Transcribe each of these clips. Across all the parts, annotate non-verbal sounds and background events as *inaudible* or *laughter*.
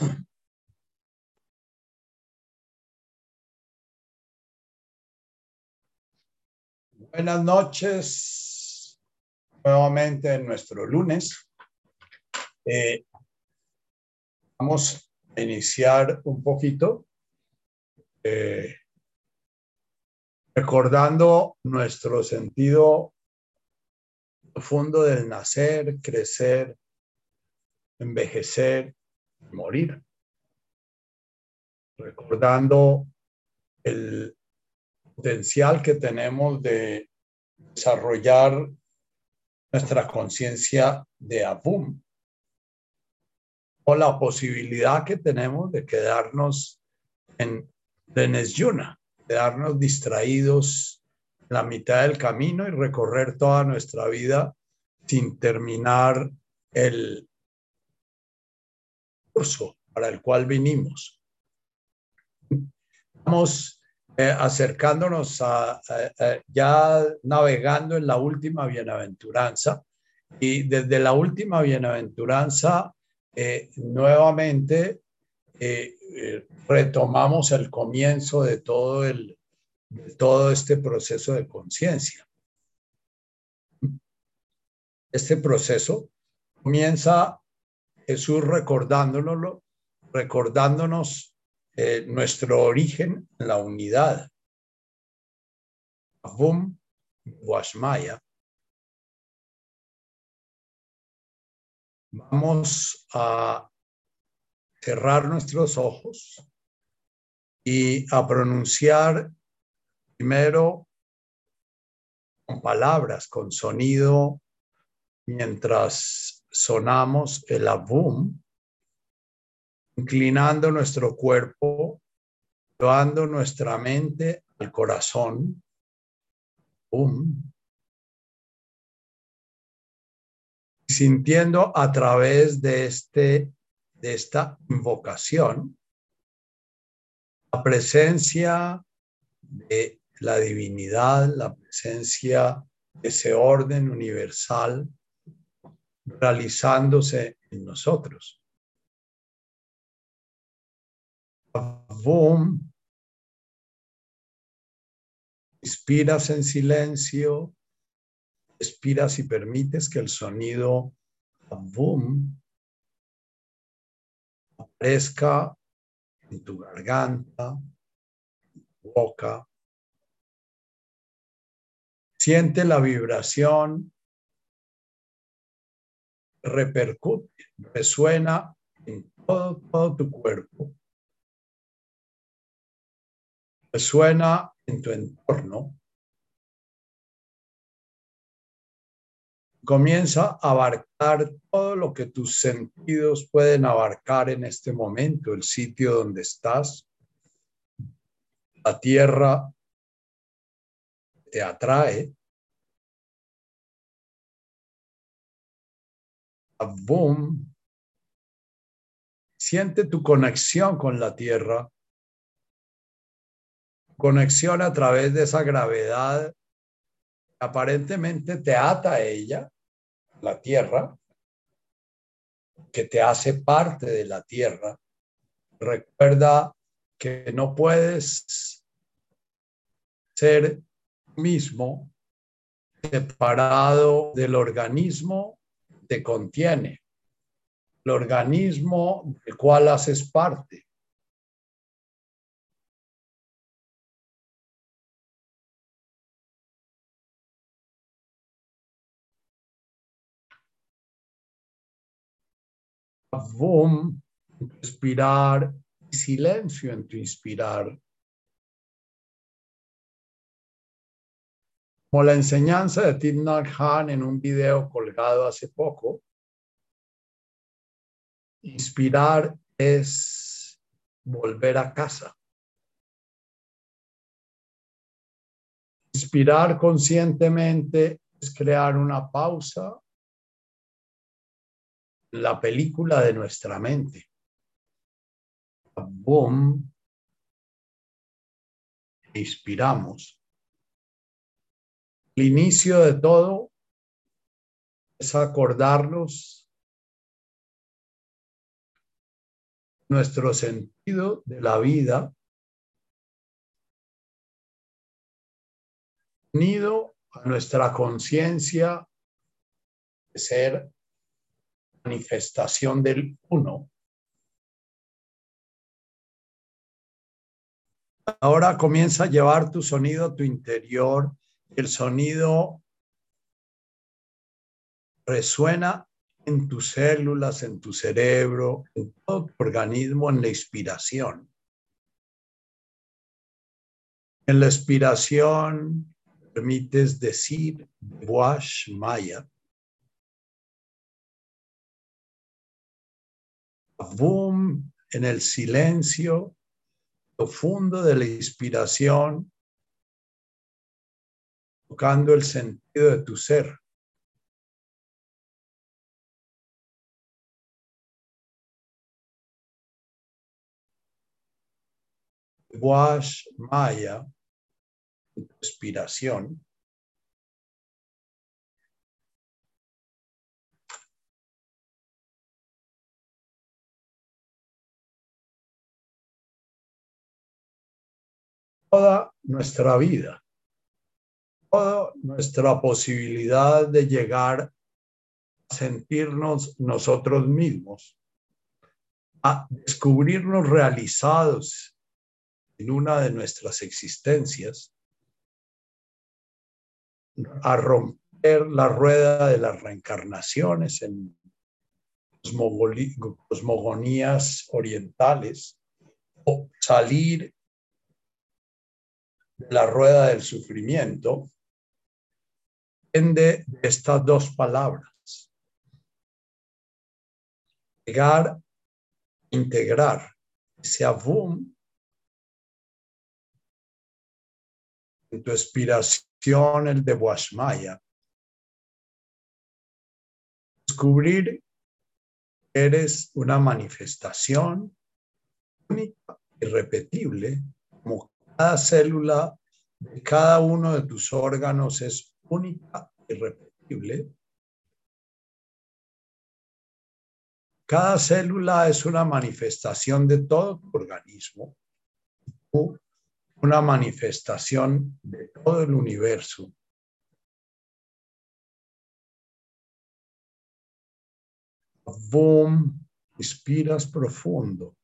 *clears throat* Buenas noches, nuevamente en nuestro lunes. Eh, vamos a iniciar un poquito eh, recordando nuestro sentido profundo del nacer, crecer, envejecer, morir. Recordando el potencial que tenemos de desarrollar nuestra conciencia de Abum o la posibilidad que tenemos de quedarnos en Denesyuna, quedarnos distraídos en la mitad del camino y recorrer toda nuestra vida sin terminar el curso para el cual vinimos. Vamos eh, acercándonos a, ya navegando en la última bienaventuranza y desde la última bienaventuranza eh, nuevamente eh, retomamos el comienzo de todo, el, todo este proceso de conciencia. Este proceso comienza Jesús recordándonoslo, recordándonos eh, nuestro origen en la unidad. Avum Washmaya. Vamos a cerrar nuestros ojos y a pronunciar primero con palabras, con sonido, mientras sonamos el Avum inclinando nuestro cuerpo, llevando nuestra mente al corazón. Sintiendo a través de, este, de esta invocación la presencia de la divinidad, la presencia de ese orden universal realizándose en nosotros. Avum. Inspiras en silencio, expiras y permites que el sonido Avum aparezca en tu garganta, en tu boca. Siente la vibración, repercute, resuena en todo, tu cuerpo resuena en tu entorno, comienza a abarcar todo lo que tus sentidos pueden abarcar en este momento, el sitio donde estás, la tierra te atrae. Boom. Siente tu conexión con la tierra conexión a través de esa gravedad aparentemente te ata a ella, la tierra, que te hace parte de la tierra. Recuerda que no puedes ser mismo separado del organismo te contiene, el organismo del cual haces parte. Avum, inspirar, silencio en tu inspirar. Como la enseñanza de Tim Han en un video colgado hace poco, inspirar es volver a casa. Inspirar conscientemente es crear una pausa la película de nuestra mente. Boom. Inspiramos. El inicio de todo es acordarnos nuestro sentido de la vida unido a nuestra conciencia de ser manifestación del uno. Ahora comienza a llevar tu sonido a tu interior. El sonido resuena en tus células, en tu cerebro, en todo tu organismo, en la inspiración. En la expiración permites decir Wash Maya. Boom en el silencio profundo de la inspiración, tocando el sentido de tu ser. Wash Maya, inspiración. Toda nuestra vida, toda nuestra posibilidad de llegar a sentirnos nosotros mismos, a descubrirnos realizados en una de nuestras existencias, a romper la rueda de las reencarnaciones en cosmogonías orientales o salir de la rueda del sufrimiento depende de estas dos palabras. Llegar, integrar ese avum en tu expiración, el de Washmaya. Descubrir que eres una manifestación única, irrepetible, como cada célula de cada uno de tus órganos es única, irrepetible. Cada célula es una manifestación de todo tu organismo una manifestación de todo el universo. Boom, inspiras profundo.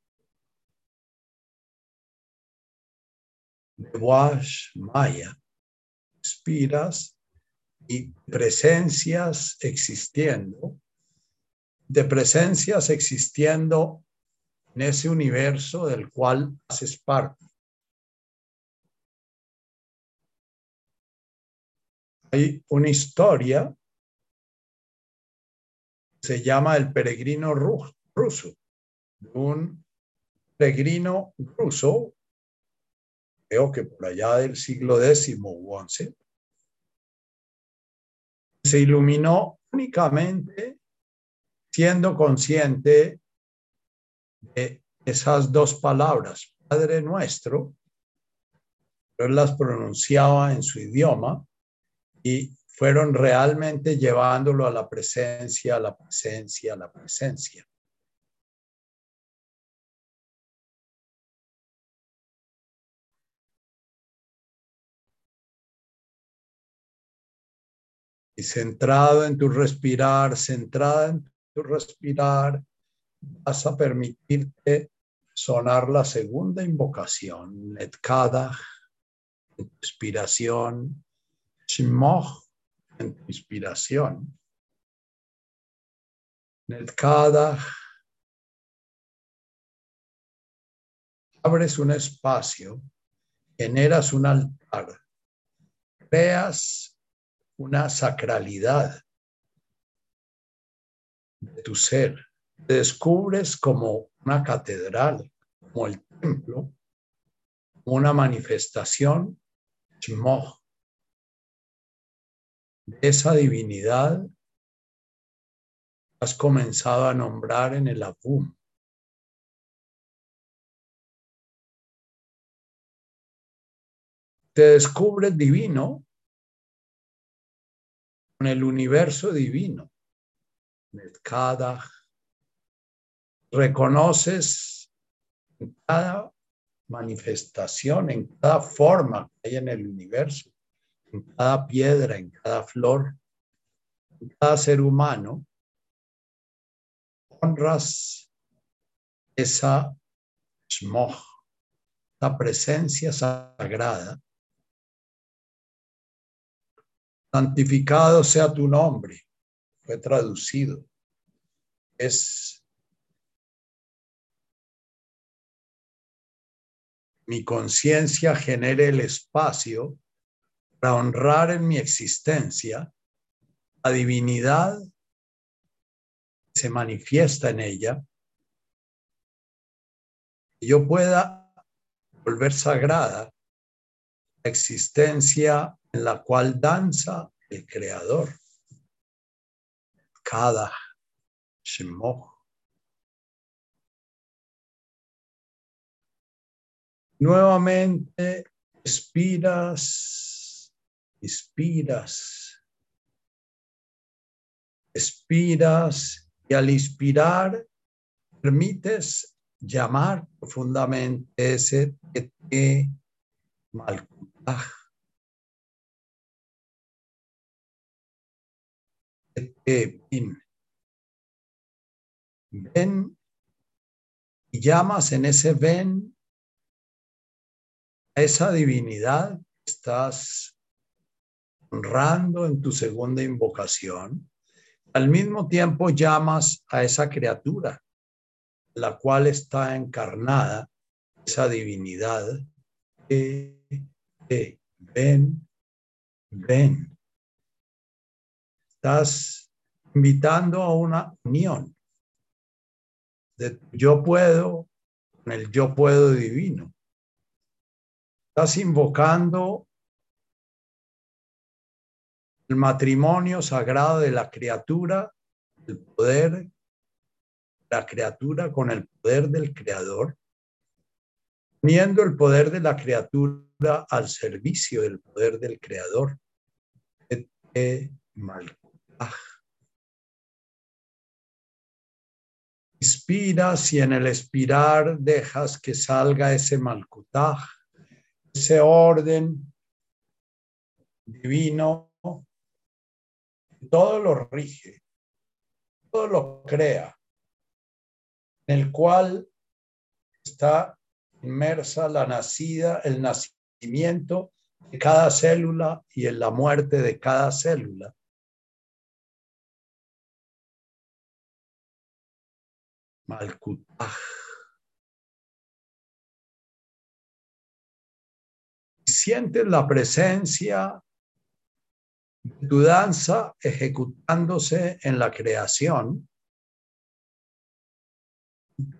Wash Maya, inspiras y presencias existiendo, de presencias existiendo en ese universo del cual haces parte. hay una historia, se llama El peregrino ruso, un peregrino ruso, creo que por allá del siglo X o XI, se iluminó únicamente siendo consciente de esas dos palabras, Padre nuestro, él las pronunciaba en su idioma, y fueron realmente llevándolo a la presencia, a la presencia, a la presencia. Y centrado en tu respirar, centrada en tu respirar, vas a permitirte sonar la segunda invocación, Netkada, inspiración, Shimoch en inspiración. Netkada abres un espacio, generas un altar, creas una sacralidad de tu ser, te descubres como una catedral, como el templo, una manifestación Shimoch esa divinidad has comenzado a nombrar en el Abum. Te descubres divino con el universo divino. Reconoces en cada manifestación, en cada forma que hay en el universo, en cada piedra, en cada flor, en cada ser humano, honras esa shmoch, la presencia sagrada. Santificado sea tu nombre, fue traducido. Es mi conciencia genere el espacio para honrar en mi existencia la divinidad que se manifiesta en ella, que yo pueda volver sagrada la existencia en la cual danza el Creador. Cada Shemoch Nuevamente, expiras, inspiras, expiras y al inspirar permites llamar profundamente ese te Ven y llamas en ese ven esa divinidad estás honrando en tu segunda invocación. Al mismo tiempo llamas a esa criatura, la cual está encarnada, esa divinidad. ven, ven. Estás invitando a una unión de yo puedo con el yo puedo divino. Estás invocando el matrimonio sagrado de la criatura, el poder, la criatura con el poder del creador, poniendo el poder de la criatura al servicio del poder del creador. Inspiras y en el expirar dejas que salga ese malkutaj ese orden divino, todo lo rige, todo lo crea, en el cual está inmersa la nacida, el nacimiento de cada célula y en la muerte de cada célula. Malkutaj. sientes la presencia de tu danza ejecutándose en la creación,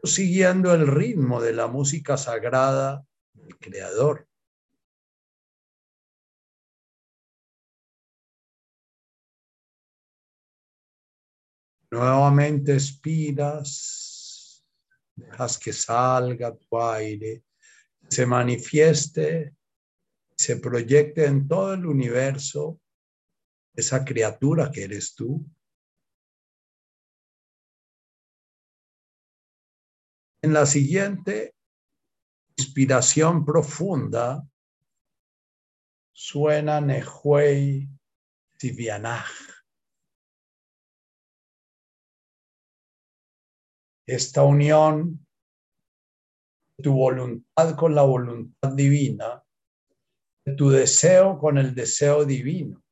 siguiendo el ritmo de la música sagrada del Creador. Nuevamente expiras, dejas que salga tu aire, se manifieste se proyecte en todo el universo esa criatura que eres tú. En la siguiente inspiración profunda suena Nehuey Sivianaj. Esta unión, tu voluntad con la voluntad divina, tu deseo con el deseo divino,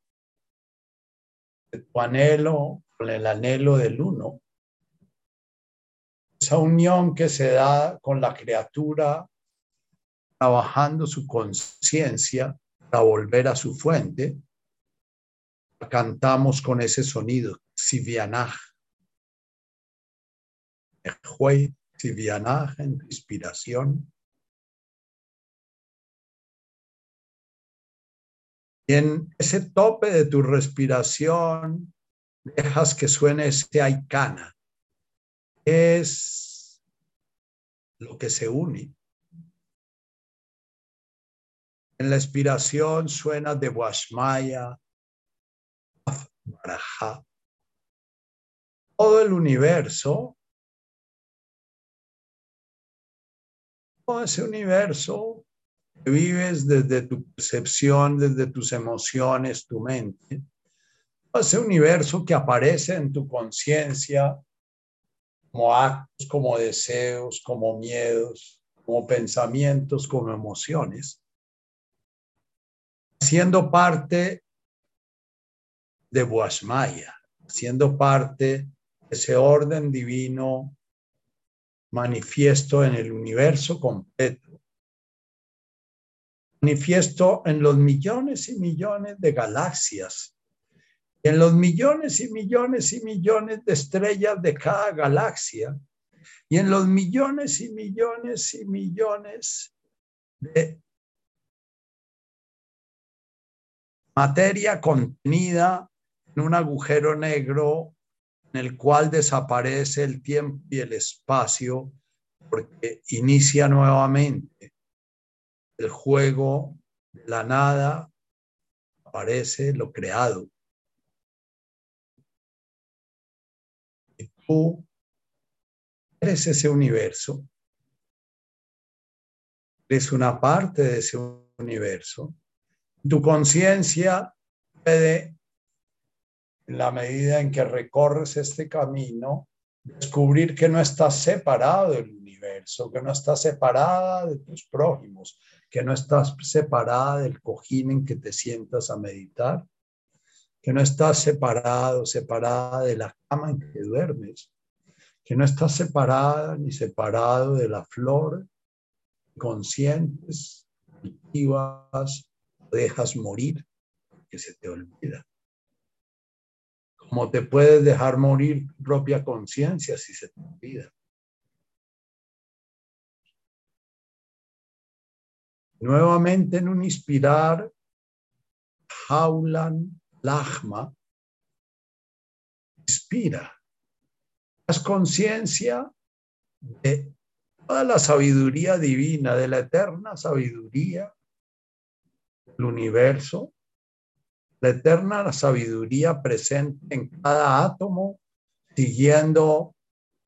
tu anhelo con el anhelo del uno. Esa unión que se da con la criatura trabajando su conciencia para volver a su fuente, cantamos con ese sonido, Sivianaj. En inspiración. Y en ese tope de tu respiración, dejas que suene ese aikana. Es lo que se une. En la expiración suena de Washmaya, Baraja. Todo el universo ese universo que vives desde tu percepción, desde tus emociones, tu mente, ese universo que aparece en tu conciencia como actos, como deseos, como miedos, como pensamientos, como emociones, siendo parte de Boasmaya, siendo parte de ese orden divino manifiesto en el universo completo, manifiesto en los millones y millones de galaxias, en los millones y millones y millones de estrellas de cada galaxia, y en los millones y millones y millones de materia contenida en un agujero negro el cual desaparece el tiempo y el espacio porque inicia nuevamente el juego la nada, aparece lo creado. Tú eres ese universo, eres una parte de ese universo. Tu conciencia puede en la medida en que recorres este camino, descubrir que no estás separado del universo, que no estás separada de tus prójimos, que no estás separada del cojín en que te sientas a meditar, que no estás separado, separada de la cama en que duermes, que no estás separada ni separado de la flor, conscientes, cultivas, dejas morir, que se te olvida como te puedes dejar morir tu propia conciencia si se te olvida. Nuevamente en un inspirar, Jaulan Lachma, inspira. Haz conciencia de toda la sabiduría divina, de la eterna sabiduría del universo, la eterna sabiduría presente en cada átomo, siguiendo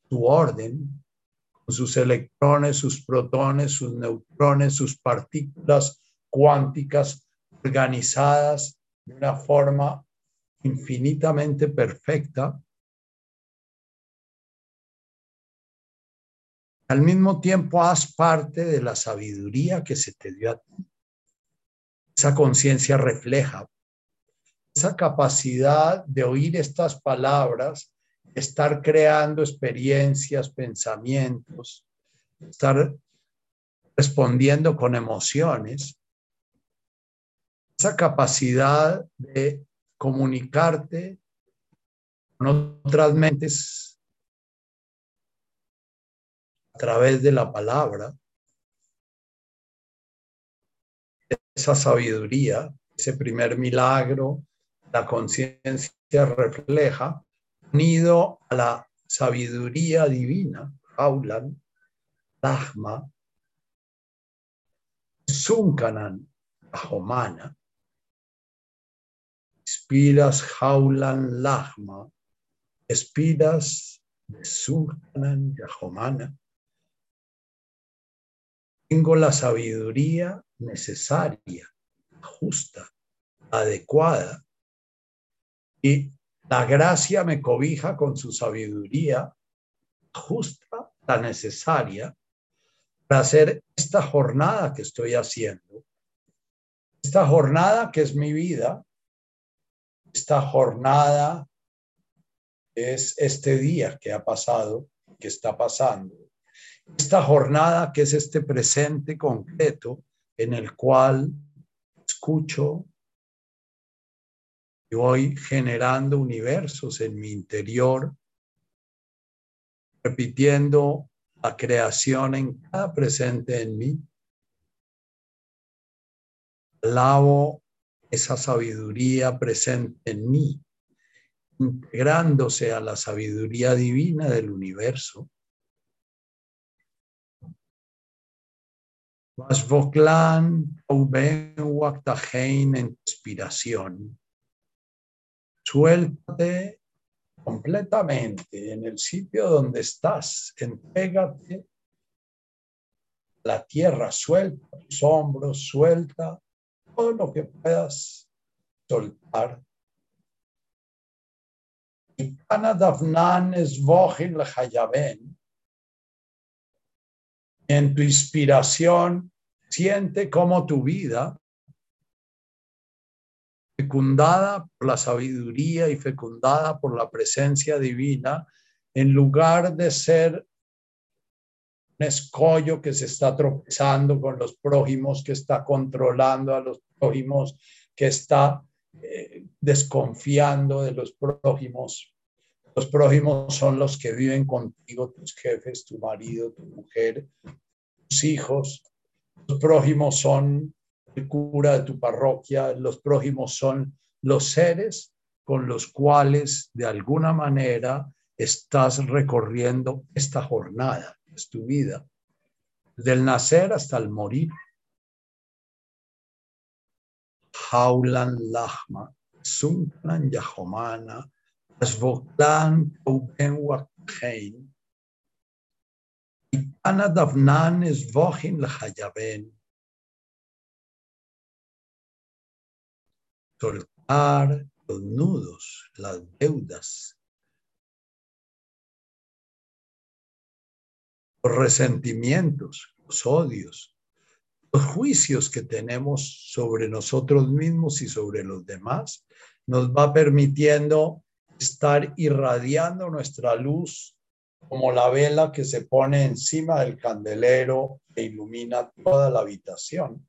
su orden, con sus electrones, sus protones, sus neutrones, sus partículas cuánticas organizadas de una forma infinitamente perfecta. Al mismo tiempo, haz parte de la sabiduría que se te dio a ti. Esa conciencia refleja esa capacidad de oír estas palabras, estar creando experiencias, pensamientos, estar respondiendo con emociones, esa capacidad de comunicarte con otras mentes a través de la palabra, esa sabiduría, ese primer milagro la conciencia refleja, unido a la sabiduría divina, Jaulan, Lahma, Sunkanan, Jomana, espiras Jaulan Lahma, espiras Sunkanan Yahomana. Tengo la sabiduría necesaria, justa, adecuada y la gracia me cobija con su sabiduría justa, la necesaria, para hacer esta jornada que estoy haciendo. Esta jornada que es mi vida, esta jornada es este día que ha pasado, que está pasando. Esta jornada que es este presente concreto en el cual escucho, y voy generando universos en mi interior, repitiendo la creación en cada presente en mí. Alabo esa sabiduría presente en mí, integrándose a la sabiduría divina del universo. Vasvoklan en inspiración Suéltate completamente en el sitio donde estás. Entrégate la tierra, suelta tus hombros, suelta todo lo que puedas soltar. Y En tu inspiración, siente como tu vida, fecundada por la sabiduría y fecundada por la presencia divina, en lugar de ser un escollo que se está tropezando con los prójimos, que está controlando a los prójimos, que está eh, desconfiando de los prójimos. Los prójimos son los que viven contigo, tus jefes, tu marido, tu mujer, tus hijos. Los prójimos son el cura de tu parroquia, los prójimos son los seres con los cuales de alguna manera estás recorriendo esta jornada es tu vida, del nacer hasta el morir. Haulan Lahma, Sunklan Yahomana, Asvoklan Tauben Wakhein, Ana Davnan es Vohin Lahayaben. Soltar los nudos, las deudas, los resentimientos, los odios, los juicios que tenemos sobre nosotros mismos y sobre los demás, nos va permitiendo estar irradiando nuestra luz como la vela que se pone encima del candelero e ilumina toda la habitación.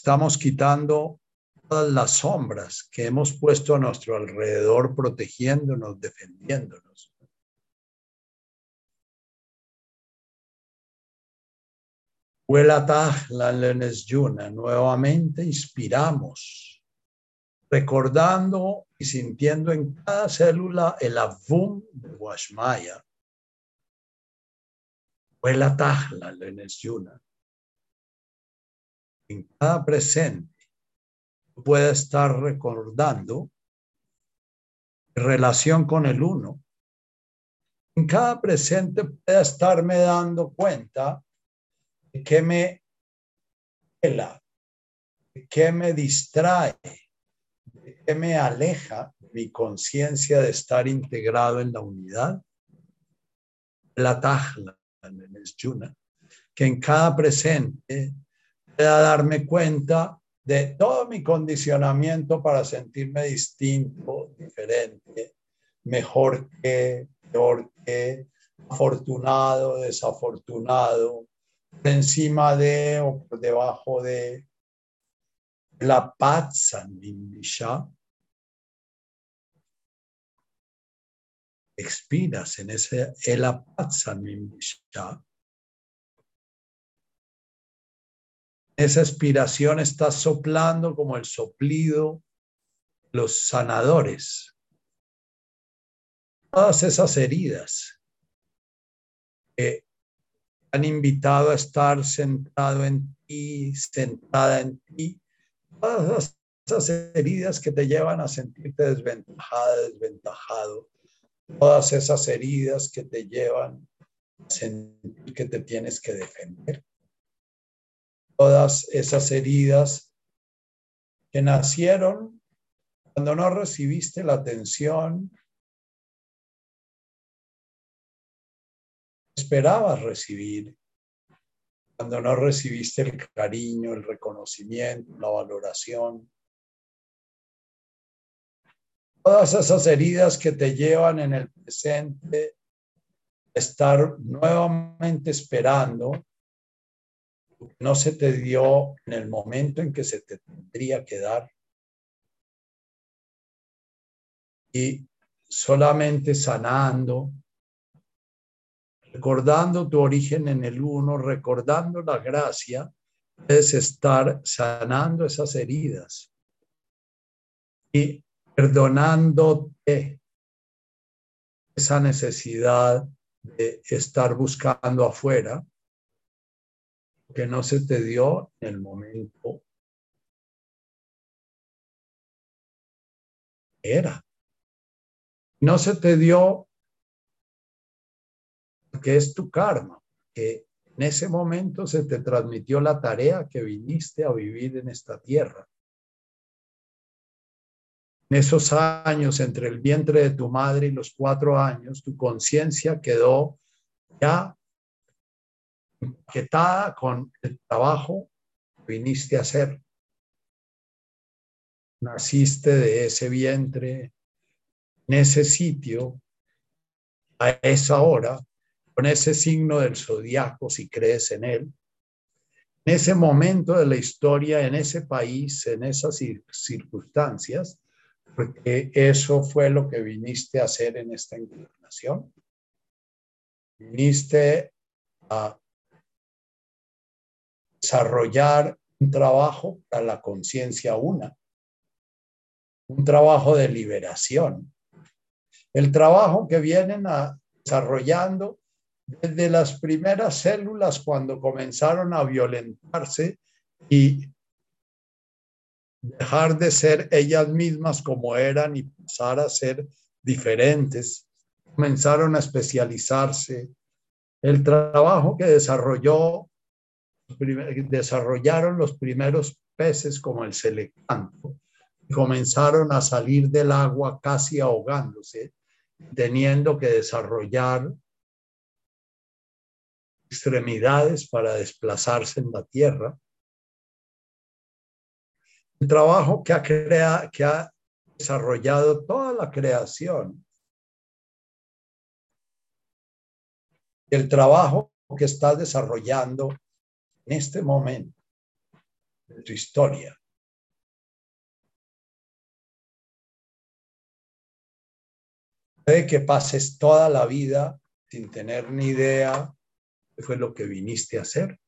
Estamos quitando todas las sombras que hemos puesto a nuestro alrededor protegiéndonos, defendiéndonos. la Lenes Yuna, nuevamente inspiramos, recordando y sintiendo en cada célula el avum de Washmaya. la Lenes Yuna. En cada presente pueda estar recordando relación con el uno. En cada presente pueda estarme dando cuenta de que me de que me distrae, de que me aleja mi conciencia de estar integrado en la unidad. La tajla, que en cada presente pueda darme cuenta de todo mi condicionamiento para sentirme distinto, diferente, mejor que, peor que, afortunado, desafortunado, por encima de o por debajo de la paz Expiras en ese el Esa expiración está soplando como el soplido los sanadores. Todas esas heridas que han invitado a estar sentado en ti, sentada en ti, todas esas heridas que te llevan a sentirte desventajada, desventajado, todas esas heridas que te llevan a sentir que te tienes que defender todas esas heridas que nacieron cuando no recibiste la atención esperabas recibir, cuando no recibiste el cariño, el reconocimiento, la valoración. Todas esas heridas que te llevan en el presente a estar nuevamente esperando no se te dio en el momento en que se te tendría que dar. Y solamente sanando, recordando tu origen en el uno, recordando la gracia, puedes estar sanando esas heridas y perdonándote esa necesidad de estar buscando afuera que no se te dio en el momento era. No se te dio que es tu karma, que en ese momento se te transmitió la tarea que viniste a vivir en esta tierra. En esos años, entre el vientre de tu madre y los cuatro años, tu conciencia quedó ya empaquetada con el trabajo que viniste a hacer. Naciste de ese vientre, en ese sitio, a esa hora, con ese signo del zodiaco, si crees en él, en ese momento de la historia, en ese país, en esas circunstancias, porque eso fue lo que viniste a hacer en esta encarnación. Viniste a desarrollar un trabajo para la conciencia una, un trabajo de liberación. El trabajo que vienen a, desarrollando desde las primeras células cuando comenzaron a violentarse y dejar de ser ellas mismas como eran y pasar a ser diferentes. Comenzaron a especializarse. El trabajo que desarrolló, desarrollaron los primeros peces como el celecanto, comenzaron a salir del agua casi ahogándose, teniendo que desarrollar extremidades para desplazarse en la tierra el trabajo que ha, que ha desarrollado toda la creación. El trabajo que estás desarrollando en este momento de tu historia. Puede que pases toda la vida sin tener ni idea de fue lo que viniste a hacer.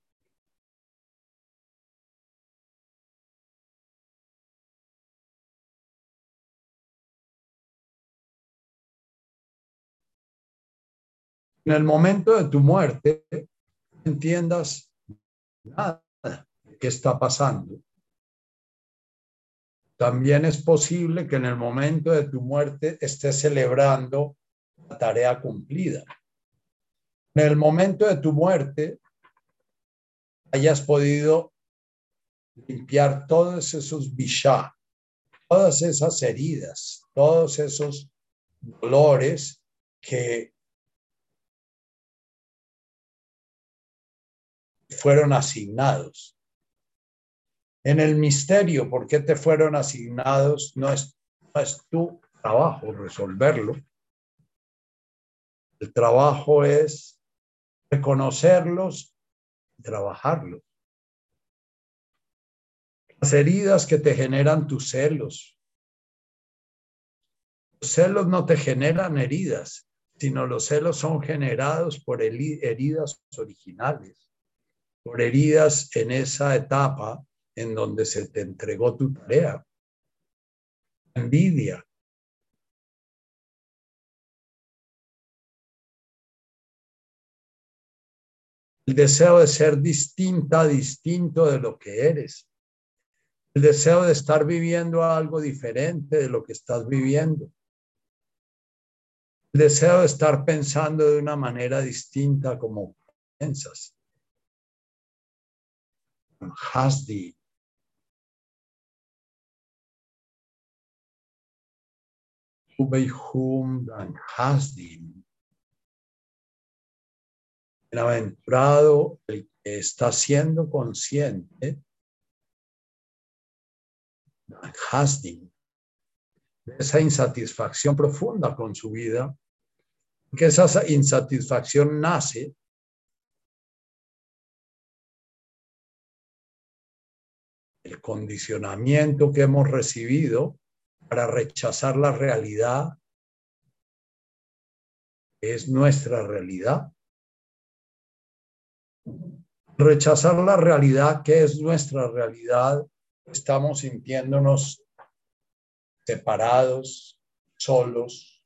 en el momento de tu muerte entiendas nada qué está pasando. También es posible que en el momento de tu muerte estés celebrando la tarea cumplida. En el momento de tu muerte hayas podido limpiar todos esos bishá, todas esas heridas, todos esos dolores que fueron asignados. En el misterio, ¿por qué te fueron asignados? No es, es tu trabajo resolverlo. El trabajo es reconocerlos y trabajarlos. Las heridas que te generan tus celos. Los celos no te generan heridas, sino los celos son generados por heridas originales por heridas en esa etapa en donde se te entregó tu tarea. Envidia. El deseo de ser distinta, distinto de lo que eres. El deseo de estar viviendo algo diferente de lo que estás viviendo. El deseo de estar pensando de una manera distinta como piensas. Hasdi. Ubeihum dan Hasdi. Bienaventurado el que está siendo consciente Hasdi, de esa insatisfacción profunda con su vida, que esa insatisfacción nace condicionamiento que hemos recibido para rechazar la realidad es nuestra realidad. Rechazar la realidad que es nuestra realidad, estamos sintiéndonos separados, solos,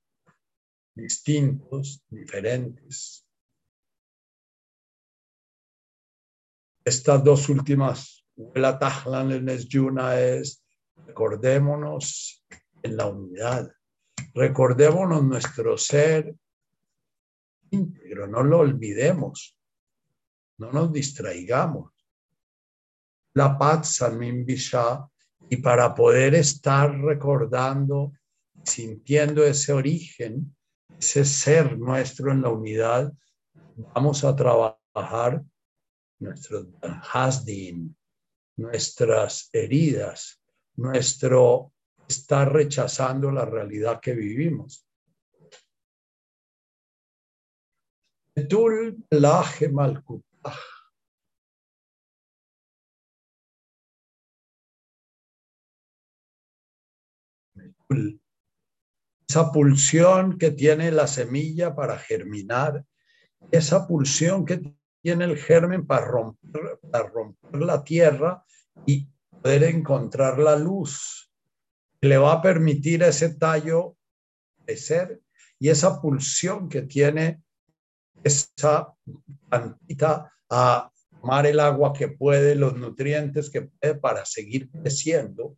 distintos, diferentes. Estas dos últimas recordémonos en la unidad, recordémonos nuestro ser íntegro, no lo olvidemos, no nos distraigamos. La paz, y para poder estar recordando, sintiendo ese origen, ese ser nuestro en la unidad, vamos a trabajar nuestros hasdin, nuestras heridas, nuestro estar rechazando la realidad que vivimos. Esa pulsión que tiene la semilla para germinar, esa pulsión que tiene el germen para romper, para romper la tierra y poder encontrar la luz que le va a permitir a ese tallo crecer y esa pulsión que tiene esa plantita a tomar el agua que puede, los nutrientes que puede para seguir creciendo,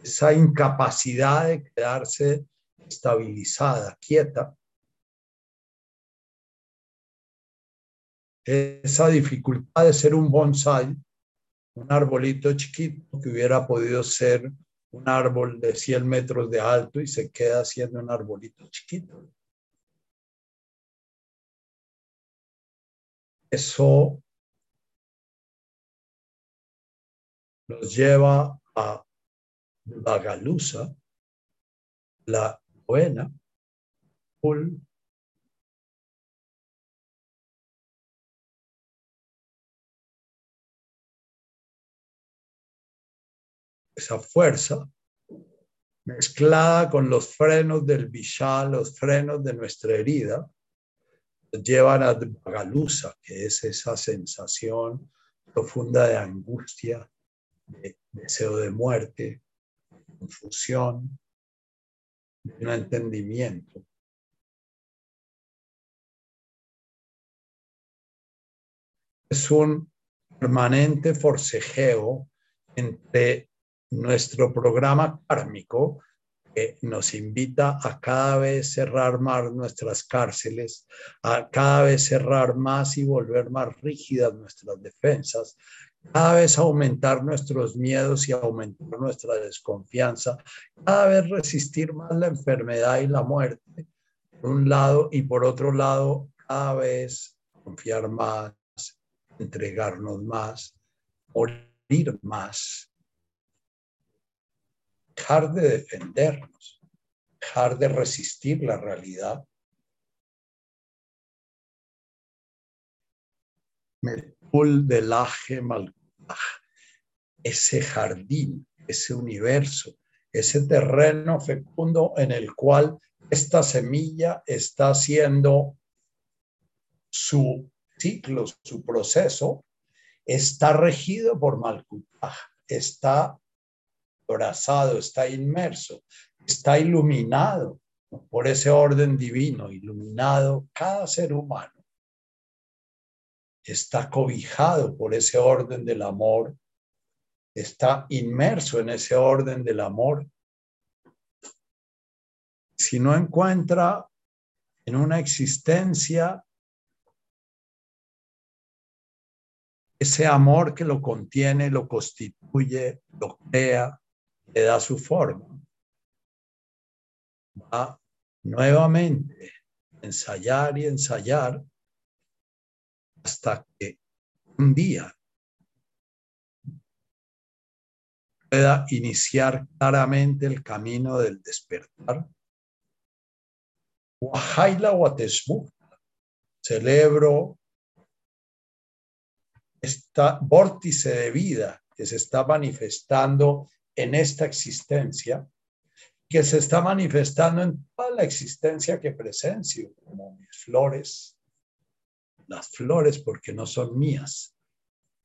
esa incapacidad de quedarse estabilizada, quieta, esa dificultad de ser un bonsai, un arbolito chiquito que hubiera podido ser un árbol de 100 metros de alto y se queda siendo un arbolito chiquito. Eso nos lleva a Bagalusa, la buena, esa fuerza mezclada con los frenos del Vishal, los frenos de nuestra herida, llevan a Bagalusa, que es esa sensación profunda de angustia, de deseo de muerte, de confusión, de no entendimiento. Es un permanente forcejeo entre nuestro programa kármico que nos invita a cada vez cerrar más nuestras cárceles, a cada vez cerrar más y volver más rígidas nuestras defensas, cada vez aumentar nuestros miedos y aumentar nuestra desconfianza, cada vez resistir más la enfermedad y la muerte, por un lado, y por otro lado, cada vez confiar más, entregarnos más, morir más, dejar de defendernos, dejar de resistir la realidad. Metul del ese jardín, ese universo, ese terreno fecundo en el cual esta semilla está haciendo su ciclo, su proceso, está regido por Malkutaj, está abrazado, está inmerso, está iluminado por ese orden divino, iluminado cada ser humano. Está cobijado por ese orden del amor, está inmerso en ese orden del amor. Si no encuentra en una existencia ese amor que lo contiene, lo constituye, lo crea, le da su forma. Va nuevamente ensayar y ensayar hasta que un día pueda iniciar claramente el camino del despertar. Wahaila Watesmu, celebro esta vórtice de vida que se está manifestando en esta existencia, que se está manifestando en toda la existencia que presencio, como mis flores, las flores porque no son mías,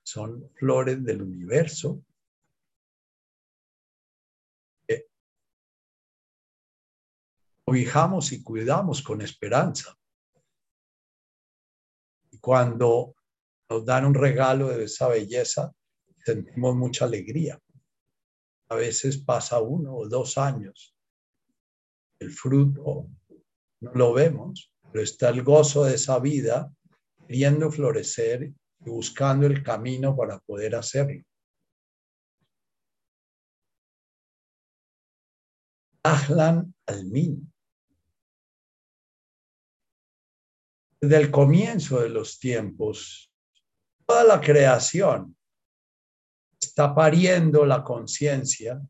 son flores del universo. Que cobijamos y cuidamos con esperanza. Y cuando nos dan un regalo de esa belleza, sentimos mucha alegría. A veces pasa uno o dos años. El fruto no lo vemos, pero está el gozo de esa vida queriendo florecer y buscando el camino para poder hacerlo. Ahlan Almin. Desde el comienzo de los tiempos, toda la creación está pariendo la conciencia,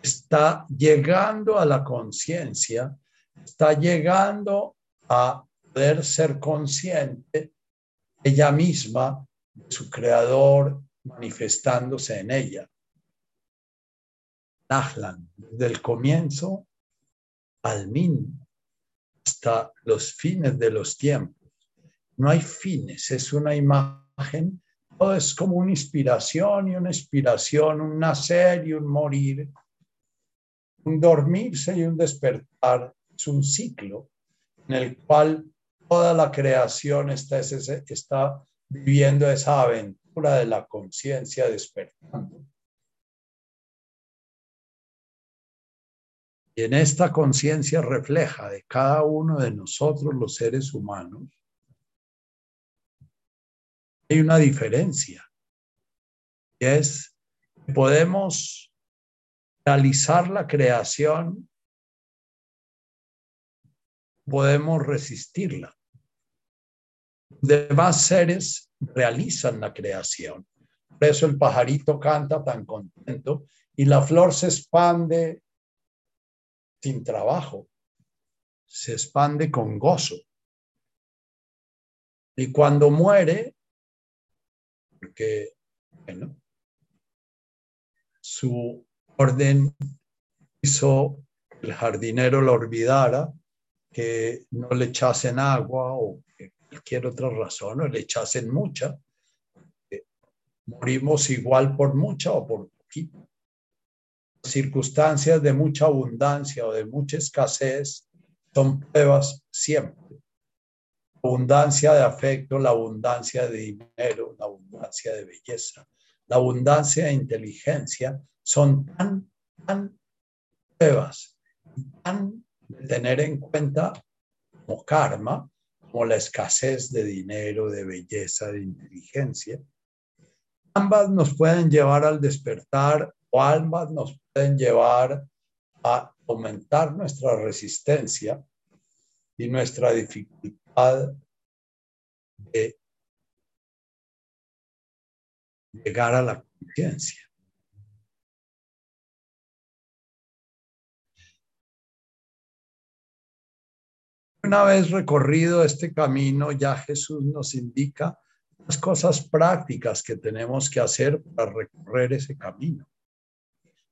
está llegando a la conciencia, está llegando a poder ser consciente ella misma de su creador manifestándose en ella. Nahlan, desde el comienzo al min, hasta los fines de los tiempos. No hay fines, es una imagen, todo es como una inspiración y una inspiración, un nacer y un morir, un dormirse y un despertar. Es un ciclo en el cual toda la creación está, está viviendo esa aventura de la conciencia despertando. Y en esta conciencia refleja de cada uno de nosotros los seres humanos, hay una diferencia. Y es que podemos realizar la creación, podemos resistirla. Demás seres realizan la creación. Por eso el pajarito canta tan contento y la flor se expande sin trabajo, se expande con gozo. Y cuando muere, porque, bueno, su orden hizo el jardinero lo olvidara, que no le echasen agua o cualquier otra razón, o le echasen mucha, morimos igual por mucha o por poquito circunstancias de mucha abundancia o de mucha escasez son pruebas siempre. Abundancia de afecto, la abundancia de dinero, la abundancia de belleza, la abundancia de inteligencia son tan, tan pruebas, tan de tener en cuenta como karma, como la escasez de dinero, de belleza, de inteligencia. Ambas nos pueden llevar al despertar o ambas nos pueden llevar a aumentar nuestra resistencia y nuestra dificultad de llegar a la conciencia. Una vez recorrido este camino, ya Jesús nos indica las cosas prácticas que tenemos que hacer para recorrer ese camino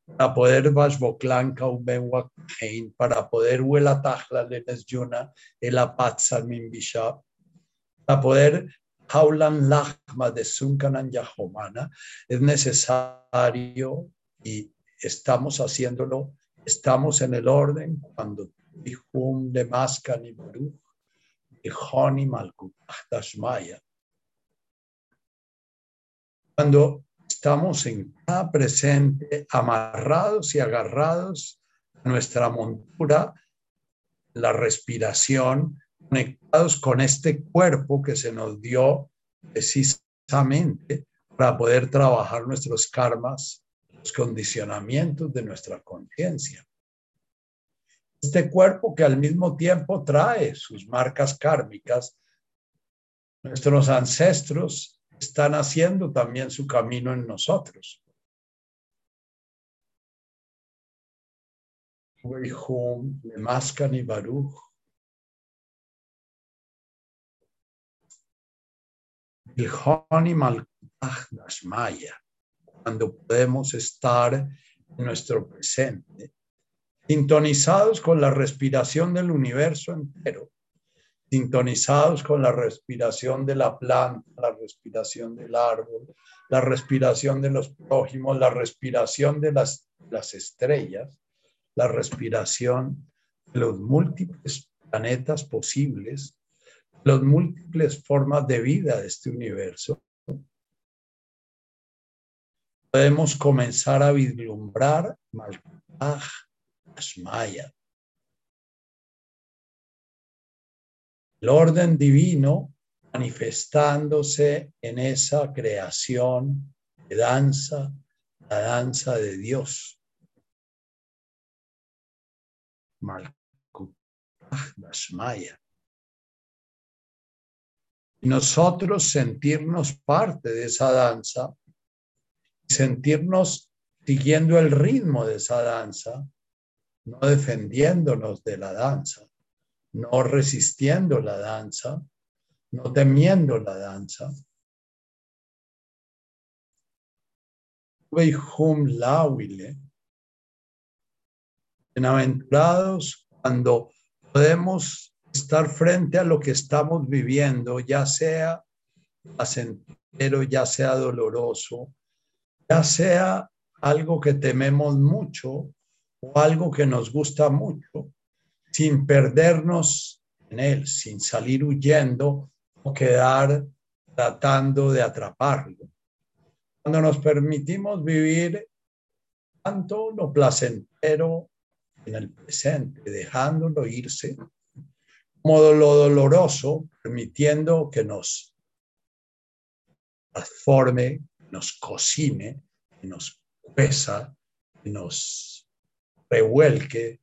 para poder Ubenwakhein, para poder Huela Tajla Lenes Yuna, el Apatzal Mimbisha, para poder Haulan Lachma de Sunkanan Yahomana, es necesario y estamos haciéndolo, estamos en el orden cuando Tihum de Maskan y Baruch, Honi Malkutach Tashmaya. Cuando estamos en cada presente amarrados y agarrados a nuestra montura, la respiración, conectados con este cuerpo que se nos dio precisamente para poder trabajar nuestros karmas, los condicionamientos de nuestra conciencia. Este cuerpo que al mismo tiempo trae sus marcas kármicas, nuestros ancestros están haciendo también su camino en nosotros. Baruch. Cuando podemos estar en nuestro presente, sintonizados con la respiración del universo entero sintonizados con la respiración de la planta, la respiración del árbol, la respiración de los prójimos, la respiración de las, las estrellas, la respiración de los múltiples planetas posibles, las múltiples formas de vida de este universo. Podemos comenzar a vislumbrar Malkaj Ashmaya, el orden divino manifestándose en esa creación de danza, la danza de Dios. Y nosotros sentirnos parte de esa danza, sentirnos siguiendo el ritmo de esa danza, no defendiéndonos de la danza, no resistiendo la danza, no temiendo la danza. Bienaventurados cuando podemos estar frente a lo que estamos viviendo, ya sea placentero, ya sea doloroso, ya sea algo que tememos mucho o algo que nos gusta mucho, sin perdernos en él, sin salir huyendo o quedar tratando de atraparlo. Cuando nos permitimos vivir tanto lo placentero en el presente, dejándolo irse, como lo doloroso, permitiendo que nos transforme, nos cocine, nos pesa, nos revuelque,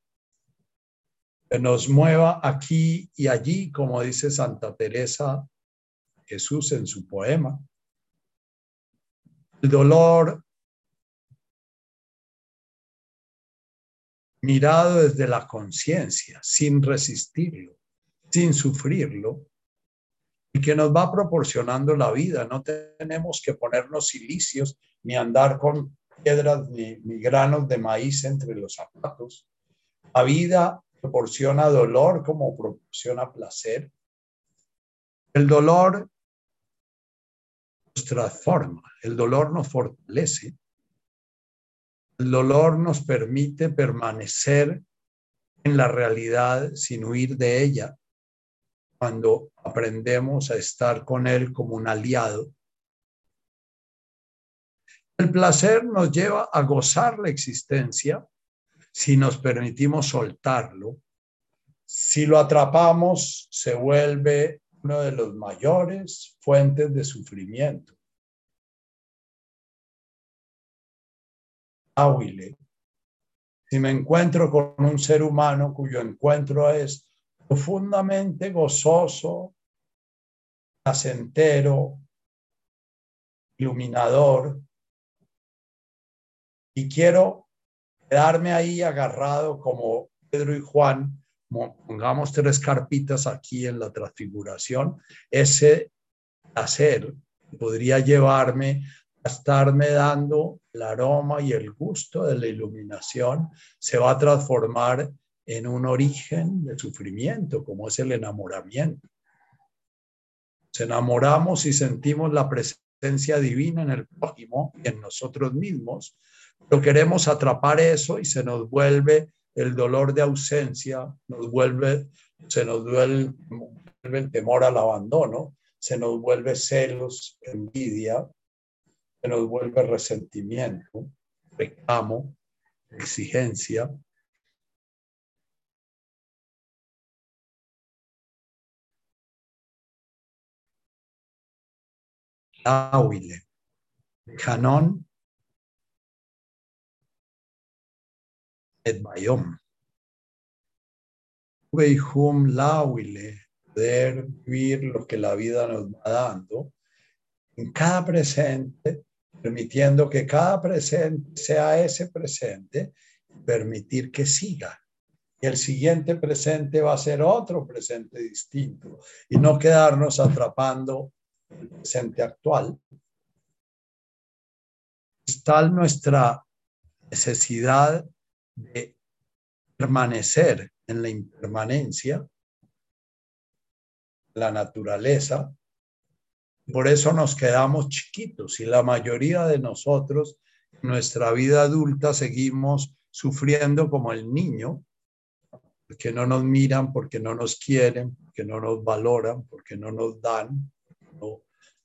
que nos mueva aquí y allí, como dice Santa Teresa Jesús en su poema. El dolor mirado desde la conciencia, sin resistirlo, sin sufrirlo, y que nos va proporcionando la vida. No tenemos que ponernos silicios ni andar con piedras ni, ni granos de maíz entre los zapatos. La vida proporciona dolor como proporciona placer. El dolor nos transforma, el dolor nos fortalece, el dolor nos permite permanecer en la realidad sin huir de ella cuando aprendemos a estar con él como un aliado. El placer nos lleva a gozar la existencia si nos permitimos soltarlo, si lo atrapamos, se vuelve uno de los mayores fuentes de sufrimiento. Áhuile. Si me encuentro con un ser humano cuyo encuentro es profundamente gozoso, placentero, iluminador, y quiero quedarme ahí agarrado como Pedro y Juan, pongamos tres carpitas aquí en la transfiguración, ese hacer podría llevarme a estarme dando el aroma y el gusto de la iluminación, se va a transformar en un origen de sufrimiento, como es el enamoramiento. Nos enamoramos y sentimos la presencia divina en el prójimo y en nosotros mismos, pero queremos atrapar eso y se nos vuelve el dolor de ausencia, se nos vuelve, el temor al abandono, se nos vuelve celos, envidia, se nos vuelve resentimiento, reclamo, exigencia. Auile, Canon et bayom. Veihum lauile, poder vivir lo que la vida nos va dando en cada presente, permitiendo que cada presente sea ese presente, permitir que siga. Y el siguiente presente va a ser otro presente distinto y no quedarnos atrapando presente actual. Es tal nuestra necesidad de permanecer en la impermanencia, la naturaleza. Por eso nos quedamos chiquitos y la mayoría de nosotros en nuestra vida adulta seguimos sufriendo como el niño, porque no nos miran, porque no nos quieren, porque no nos valoran, porque no nos dan,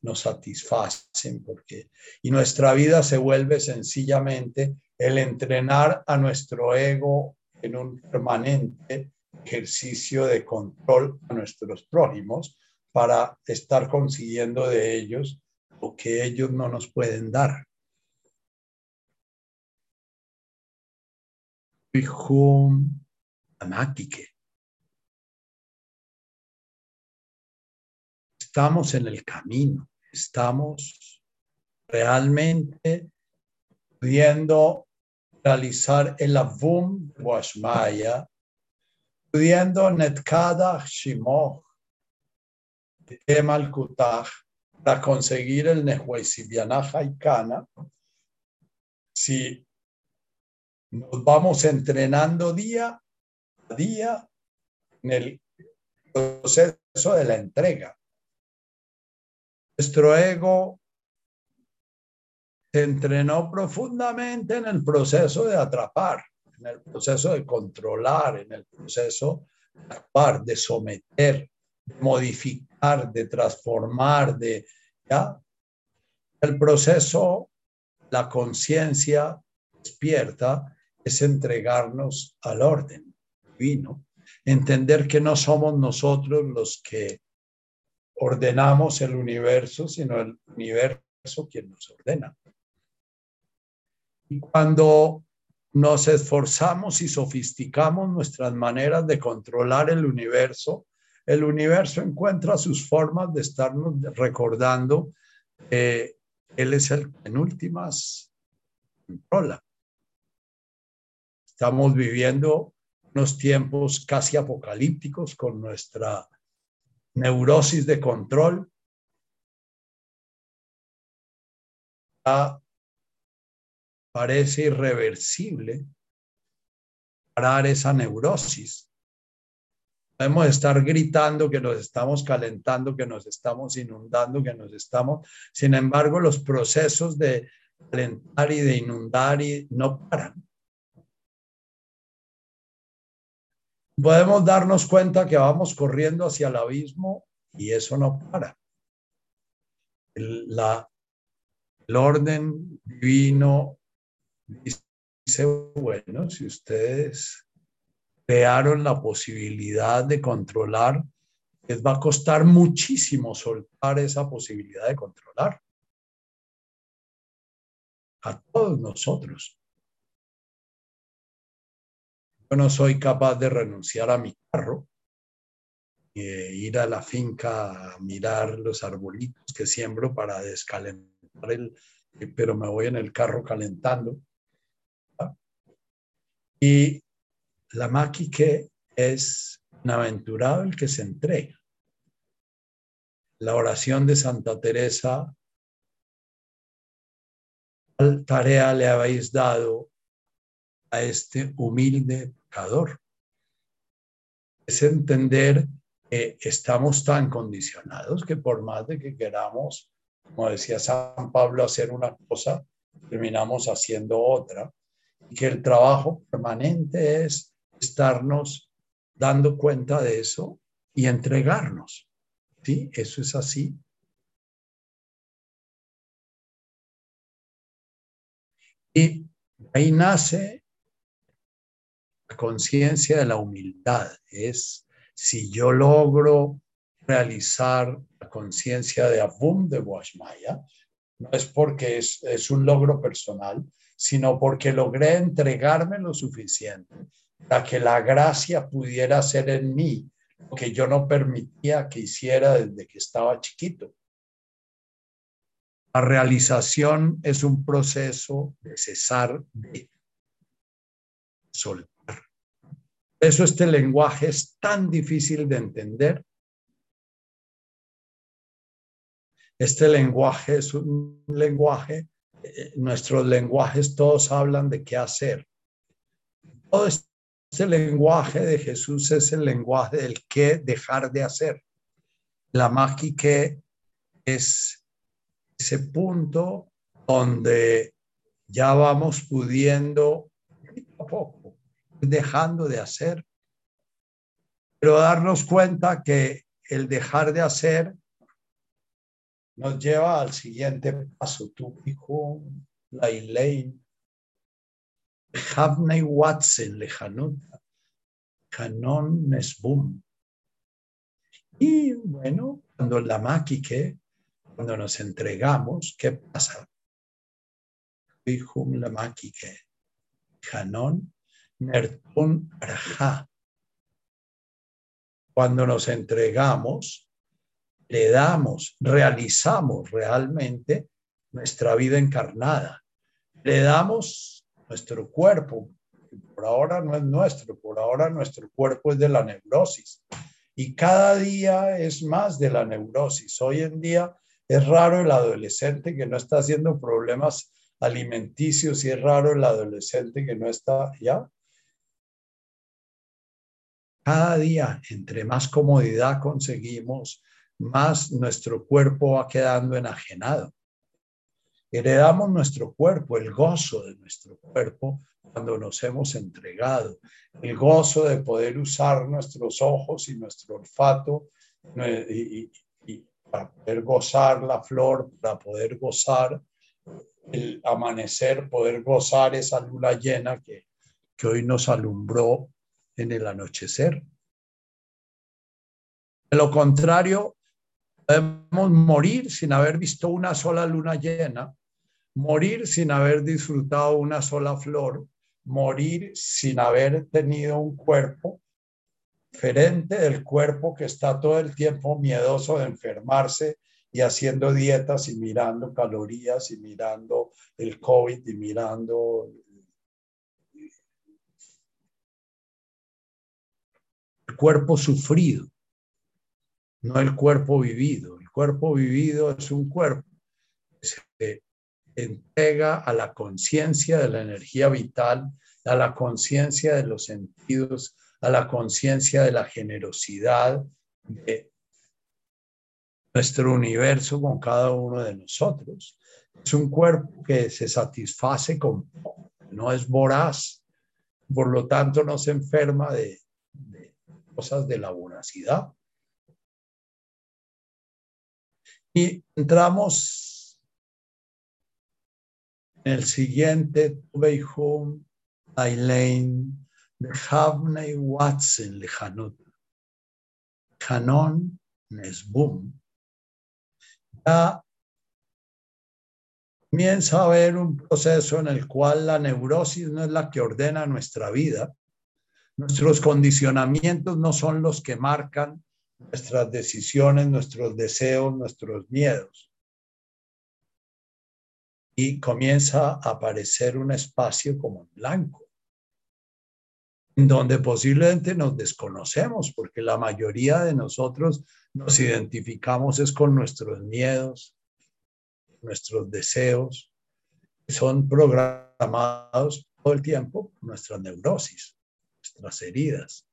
nos satisfacen, porque y nuestra vida se vuelve sencillamente el entrenar a nuestro ego en un permanente ejercicio de control a nuestros prójimos para estar consiguiendo de ellos lo que ellos no nos pueden dar. Estamos en el camino, estamos realmente pudiendo realizar el avum de Washmaya, pudiendo netkada shimoch, temal kutach, para conseguir el Nehuesibianaja y si nos vamos entrenando día a día en el proceso de la entrega. Nuestro ego se entrenó profundamente en el proceso de atrapar, en el proceso de controlar, en el proceso de actuar, de someter, de modificar, de transformar, de ¿ya? El proceso, la conciencia despierta es entregarnos al orden divino, entender que no somos nosotros los que ordenamos el universo, sino el universo quien nos ordena. Y cuando nos esforzamos y sofisticamos nuestras maneras de controlar el universo, el universo encuentra sus formas de estarnos recordando que Él es el que en últimas controla. Estamos viviendo unos tiempos casi apocalípticos con nuestra neurosis de control. parece irreversible parar esa neurosis. Podemos estar gritando que nos estamos calentando, que nos estamos inundando, que nos estamos... Sin embargo, los procesos de calentar y de inundar y no paran. Podemos darnos cuenta que vamos corriendo hacia el abismo y eso no para. El, la, el orden divino dice, bueno, si ustedes crearon la posibilidad de controlar, les va a costar muchísimo soltar esa posibilidad de controlar. A todos nosotros. Yo no soy capaz de renunciar a mi carro, e ir a la finca a mirar los arbolitos que siembro para descalentar el, pero me voy en el carro calentando. Y la que es un aventurado el que se entrega. La oración de Santa Teresa, ¿cuál tarea le habéis dado a este humilde pecador. Es entender que estamos tan condicionados que por más de que queramos, como decía San Pablo, hacer una cosa, terminamos haciendo otra. Y que el trabajo permanente es estarnos dando cuenta de eso y entregarnos. ¿Sí? Eso es así. Y ahí nace conciencia de la humildad es si yo logro realizar la conciencia de Abum de Washmaya, no es porque es, es un logro personal, sino porque logré entregarme lo suficiente para que la gracia pudiera ser en mí lo que yo no permitía que hiciera desde que estaba chiquito. La realización es un proceso de cesar de soltar eso este lenguaje es tan difícil de entender. Este lenguaje es un lenguaje, eh, nuestros lenguajes todos hablan de qué hacer. Todo este lenguaje de Jesús es el lenguaje del qué dejar de hacer. La mágica es ese punto donde ya vamos pudiendo poco a poco dejando de hacer. Pero darnos cuenta que el dejar de hacer nos lleva al siguiente paso. Tú, hijo, la Elaine, Watson, lejanuta. Canon Nesbum. Y bueno, cuando la maquique, cuando nos entregamos, ¿qué pasa? la maquique. Canon Nertun Araja. Cuando nos entregamos, le damos, realizamos realmente nuestra vida encarnada. Le damos nuestro cuerpo, por ahora no es nuestro, por ahora nuestro cuerpo es de la neurosis. Y cada día es más de la neurosis. Hoy en día es raro el adolescente que no está haciendo problemas alimenticios y es raro el adolescente que no está ya. Cada día, entre más comodidad conseguimos, más nuestro cuerpo va quedando enajenado. Heredamos nuestro cuerpo, el gozo de nuestro cuerpo cuando nos hemos entregado, el gozo de poder usar nuestros ojos y nuestro olfato y, para poder gozar la flor, para poder gozar el amanecer, poder gozar esa luna llena que, que hoy nos alumbró en el anochecer. De lo contrario, podemos morir sin haber visto una sola luna llena, morir sin haber disfrutado una sola flor, morir sin haber tenido un cuerpo diferente del cuerpo que está todo el tiempo miedoso de enfermarse y haciendo dietas y mirando calorías y mirando el COVID y mirando cuerpo sufrido, no el cuerpo vivido. El cuerpo vivido es un cuerpo que se entrega a la conciencia de la energía vital, a la conciencia de los sentidos, a la conciencia de la generosidad de nuestro universo con cada uno de nosotros. Es un cuerpo que se satisface con no es voraz, por lo tanto no se enferma de, cosas de la voracidad. Y entramos en el siguiente, Beihum, Aileen, de Havney Watson, Lejanut, Hanon, Nesbum, comienza a haber un proceso en el cual la neurosis no es la que ordena nuestra vida, nuestros condicionamientos no son los que marcan nuestras decisiones, nuestros deseos, nuestros miedos. Y comienza a aparecer un espacio como en blanco, en donde posiblemente nos desconocemos, porque la mayoría de nosotros nos identificamos es con nuestros miedos, nuestros deseos, que son programados todo el tiempo por nuestras neurosis, nuestras heridas.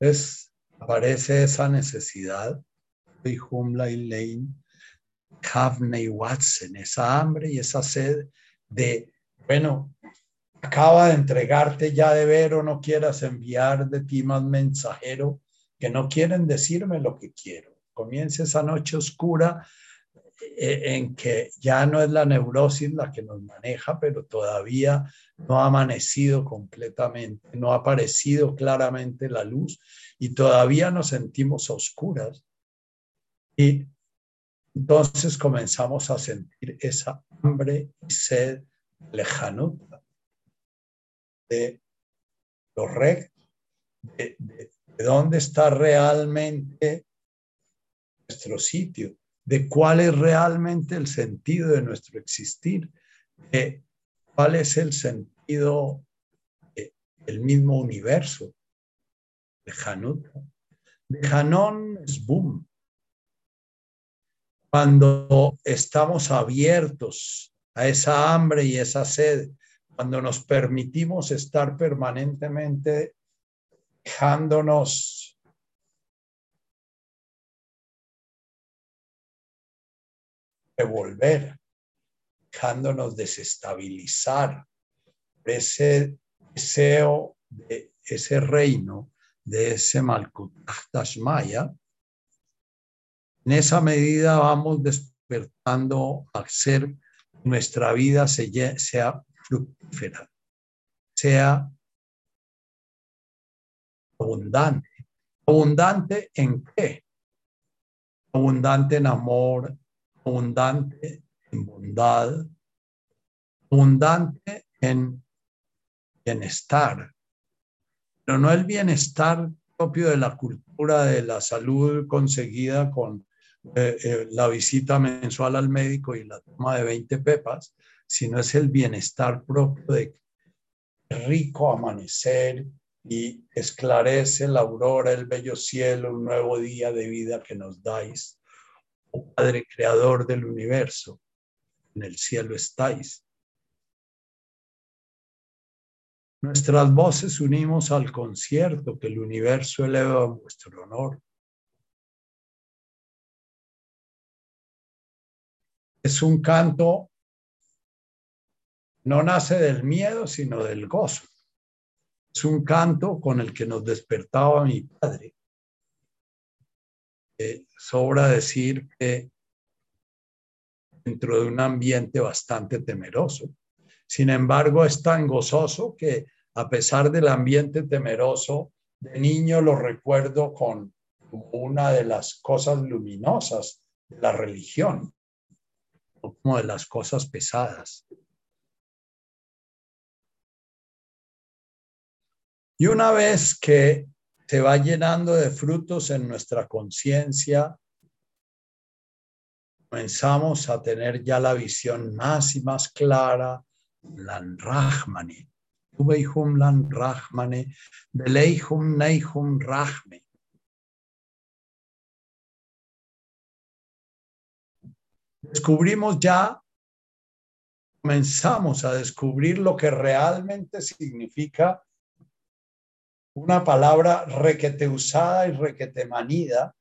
Entonces aparece esa necesidad de Humla y Lane, Kavney Watson, esa hambre y esa sed de, bueno, acaba de entregarte ya de ver o no quieras enviar de ti más mensajero que no quieren decirme lo que quiero. Comienza esa noche oscura en que ya no es la neurosis la que nos maneja, pero todavía no ha amanecido completamente, no ha aparecido claramente la luz y todavía nos sentimos oscuras. Y entonces comenzamos a sentir esa hambre y sed lejanuta de lo recto, de dónde está realmente nuestro sitio, de cuál es realmente el sentido de nuestro existir, de cuál es el sentido del mismo universo, de Hanut. De Hanon es boom. Cuando estamos abiertos a esa hambre y esa sed, cuando nos permitimos estar permanentemente dejándonos revolver, dejándonos desestabilizar ese deseo de ese reino, de ese Malkut Maya. En esa medida vamos despertando a hacer nuestra vida sea fructífera, sea abundante. ¿Abundante en qué? Abundante en amor, abundante en bondad, abundante en bienestar, pero no el bienestar propio de la cultura de la salud conseguida con eh, eh, la visita mensual al médico y la toma de 20 pepas, sino es el bienestar propio de rico amanecer y esclarece la aurora, el bello cielo, un nuevo día de vida que nos dais. Padre Creador del universo, en el cielo estáis. Nuestras voces unimos al concierto que el universo eleva a vuestro honor. Es un canto, no nace del miedo, sino del gozo. Es un canto con el que nos despertaba mi padre. Sobra decir que dentro de un ambiente bastante temeroso. Sin embargo, es tan gozoso que a pesar del ambiente temeroso, de niño lo recuerdo con una de las cosas luminosas de la religión, como de las cosas pesadas. Y una vez que se va llenando de frutos en nuestra conciencia, comenzamos a tener ya la visión más y más clara, la Rahmani, Ubeihum lan Rahmane, Beleihum Neihum Rahme. Descubrimos ya, comenzamos a descubrir lo que realmente significa una palabra requete usada y requete manida,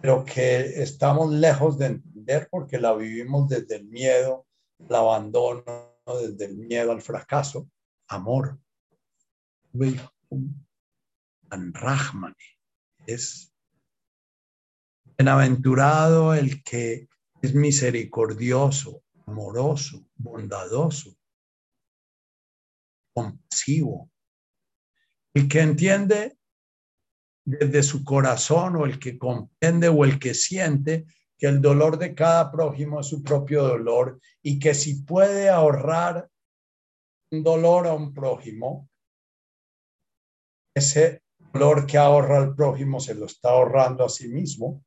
pero que estamos lejos de entender porque la vivimos desde el miedo, el abandono, desde el miedo al fracaso amor. Es bienaventurado el que es misericordioso, amoroso, bondadoso, compasivo, el que entiende desde su corazón o el que comprende o el que siente que el dolor de cada prójimo es su propio dolor y que si puede ahorrar un dolor a un prójimo, ese dolor que ahorra al prójimo se lo está ahorrando a sí mismo.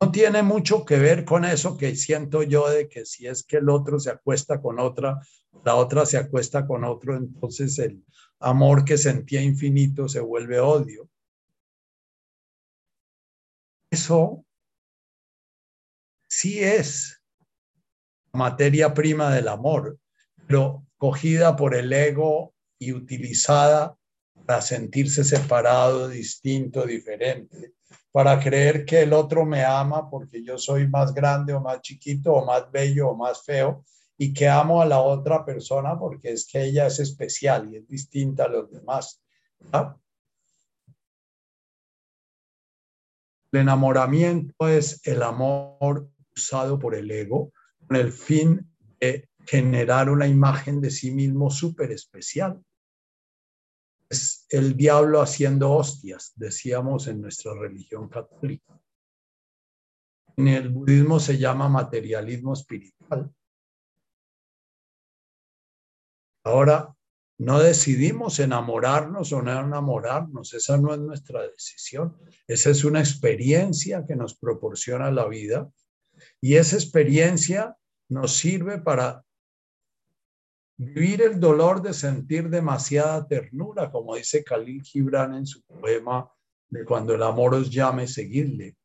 No tiene mucho que ver con eso que siento yo de que si es que el otro se acuesta con otra, la otra se acuesta con otro, entonces el amor que sentía infinito se vuelve odio. Eso sí es materia prima del amor, pero cogida por el ego y utilizada para sentirse separado, distinto, diferente, para creer que el otro me ama porque yo soy más grande o más chiquito o más bello o más feo y que amo a la otra persona porque es que ella es especial y es distinta a los demás. El enamoramiento es el amor usado por el ego con el fin de generar una imagen de sí mismo súper especial. Es el diablo haciendo hostias, decíamos en nuestra religión católica. En el budismo se llama materialismo espiritual. Ahora, no decidimos enamorarnos o no enamorarnos, esa no es nuestra decisión, esa es una experiencia que nos proporciona la vida y esa experiencia nos sirve para vivir el dolor de sentir demasiada ternura, como dice Khalil Gibran en su poema de cuando el amor os llame, seguirle.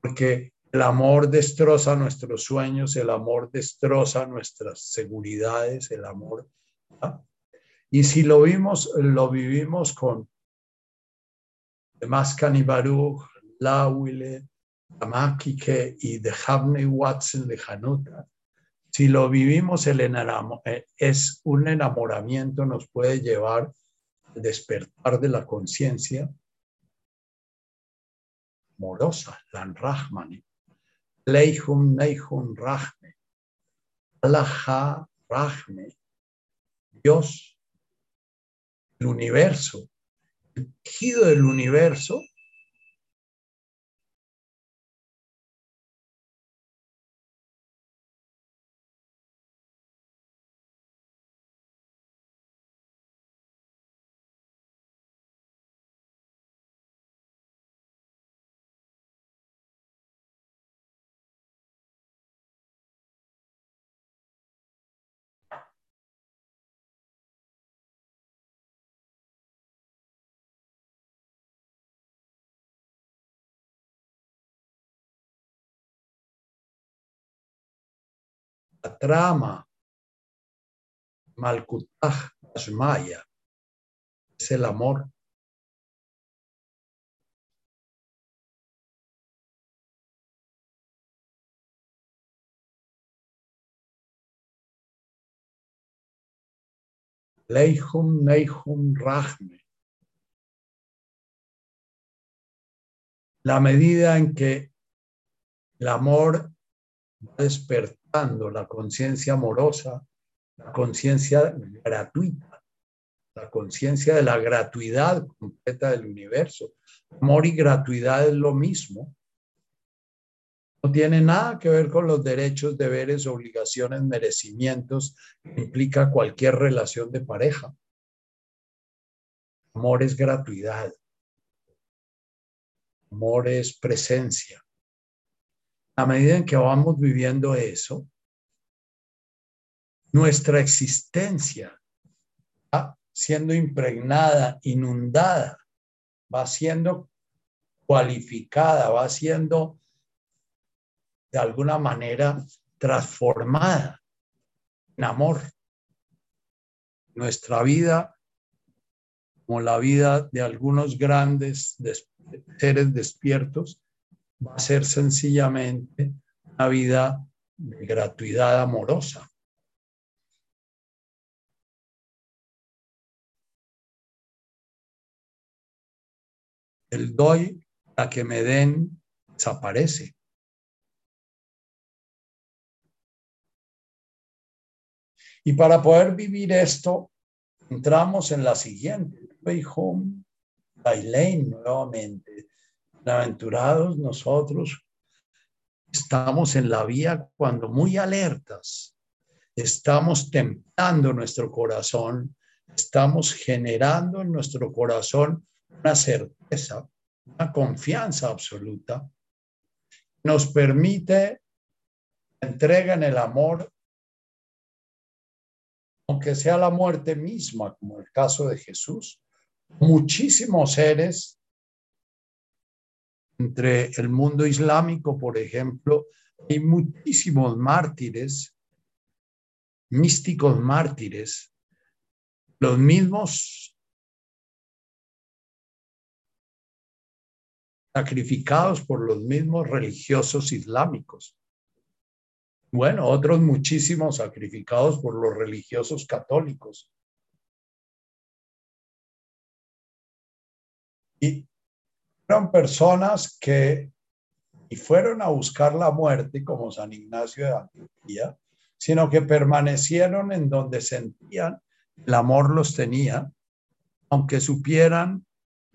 Porque el amor destroza nuestros sueños, el amor destroza nuestras seguridades, el amor. Y si lo vimos, lo vivimos con Demascani Baruch, Lawile, Tamakike y de Havney Watson de Hanuta, si lo vivimos, el eh, es un enamoramiento, nos puede llevar al despertar de la conciencia amorosa, Lan Rahmani, Leihum Neihum Rahme, Alaha Rahme, Dios, el universo, el tejido del universo trama, Malkutaj Ashmaya, es el amor. Leihum Neihum Rahme. La medida en que el amor va despertando la conciencia amorosa, la conciencia gratuita, la conciencia de la gratuidad completa del universo. Amor y gratuidad es lo mismo. No tiene nada que ver con los derechos, deberes, obligaciones, merecimientos que implica cualquier relación de pareja. Amor es gratuidad. Amor es presencia a medida en que vamos viviendo eso, nuestra existencia va siendo impregnada, inundada, va siendo cualificada, va siendo de alguna manera transformada en amor. Nuestra vida, como la vida de algunos grandes seres despiertos, va a ser sencillamente una vida de gratuidad amorosa. El doy a que me den desaparece. Y para poder vivir esto, entramos en la siguiente. Home, nuevamente aventurados nosotros. Estamos en la vía cuando muy alertas, estamos templando nuestro corazón, estamos generando en nuestro corazón una certeza, una confianza absoluta, nos permite entrega en el amor, aunque sea la muerte misma, como el caso de Jesús. Muchísimos seres entre el mundo islámico, por ejemplo, hay muchísimos mártires, místicos mártires, los mismos sacrificados por los mismos religiosos islámicos. Bueno, otros muchísimos sacrificados por los religiosos católicos. Y fueron personas que y fueron a buscar la muerte como San Ignacio de Antioquía, sino que permanecieron en donde sentían el amor los tenía, aunque supieran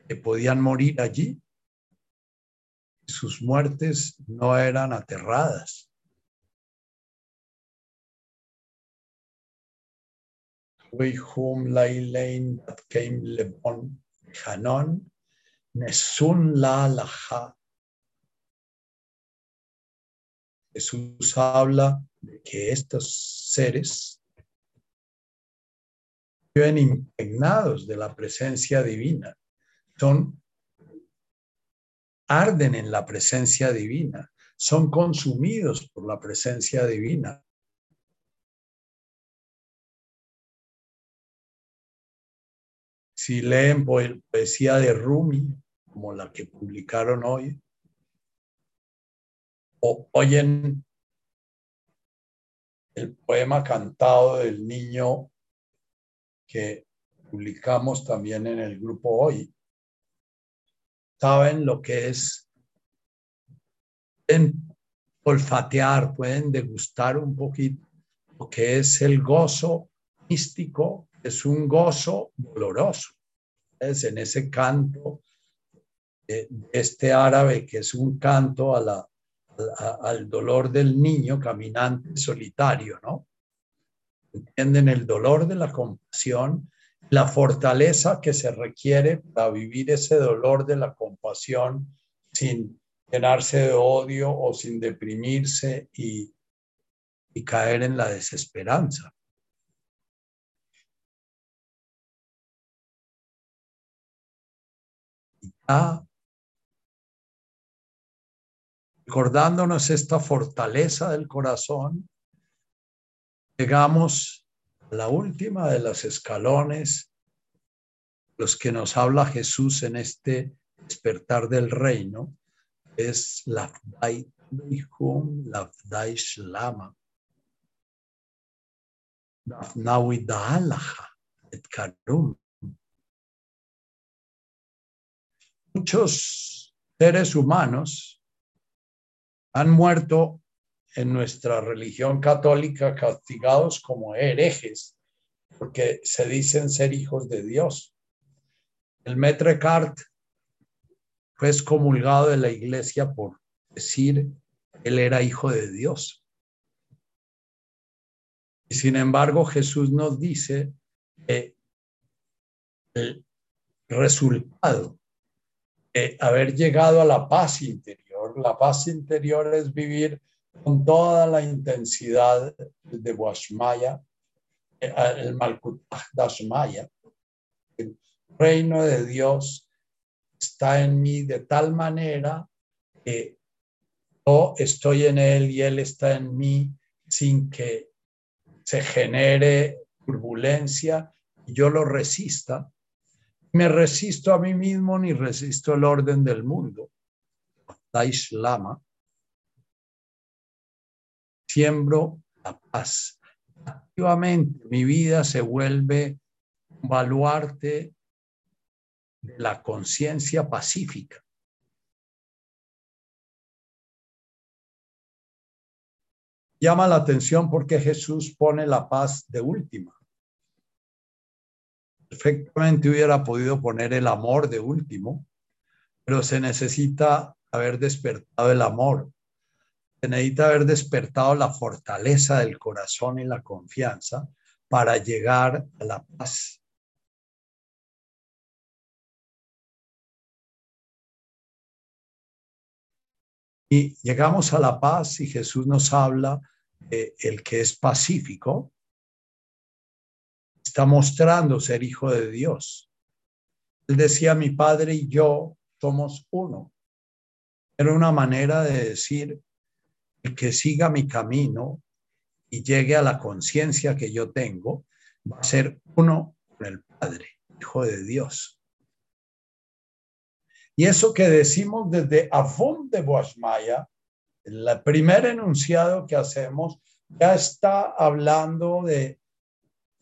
que podían morir allí. Sus muertes no eran aterradas. Hanon Nesun la alaha. Jesús habla de que estos seres viven impregnados de la presencia divina. Son, arden en la presencia divina. Son consumidos por la presencia divina. Si leen poesía de Rumi, como la que publicaron hoy, o oyen el poema cantado del niño que publicamos también en el grupo hoy, saben lo que es, pueden olfatear, pueden degustar un poquito lo que es el gozo místico, es un gozo doloroso. Es en ese canto de este árabe que es un canto al dolor del niño caminante solitario, ¿no? Entienden el dolor de la compasión, la fortaleza que se requiere para vivir ese dolor de la compasión sin llenarse de odio o sin deprimirse y, y caer en la desesperanza. Ya recordándonos esta fortaleza del corazón, llegamos a la última de los escalones, los que nos habla Jesús en este despertar del reino, es la Lafdai Shlama. et Karum. Muchos seres humanos han muerto en nuestra religión católica castigados como herejes porque se dicen ser hijos de Dios. El Metre Cart fue excomulgado de la iglesia por decir él era hijo de Dios. Y sin embargo, Jesús nos dice que el resultado de haber llegado a la paz interior la paz interior es vivir con toda la intensidad de Washmaya, eh, el Malkutah Dashmaya. El reino de Dios está en mí de tal manera que yo estoy en Él y Él está en mí sin que se genere turbulencia y yo lo resista. Me resisto a mí mismo ni resisto el orden del mundo. Daish Lama, siembro la paz. Activamente mi vida se vuelve un baluarte de la conciencia pacífica. Llama la atención porque Jesús pone la paz de última. Perfectamente hubiera podido poner el amor de último, pero se necesita haber despertado el amor, se necesita haber despertado la fortaleza del corazón y la confianza para llegar a la paz. Y llegamos a la paz y Jesús nos habla de el que es pacífico, está mostrando ser hijo de Dios. Él decía, mi padre y yo somos uno. Era una manera de decir, que siga mi camino y llegue a la conciencia que yo tengo, va a ser uno con el Padre, Hijo de Dios. Y eso que decimos desde Avon de Boasmaya, el primer enunciado que hacemos, ya está hablando de,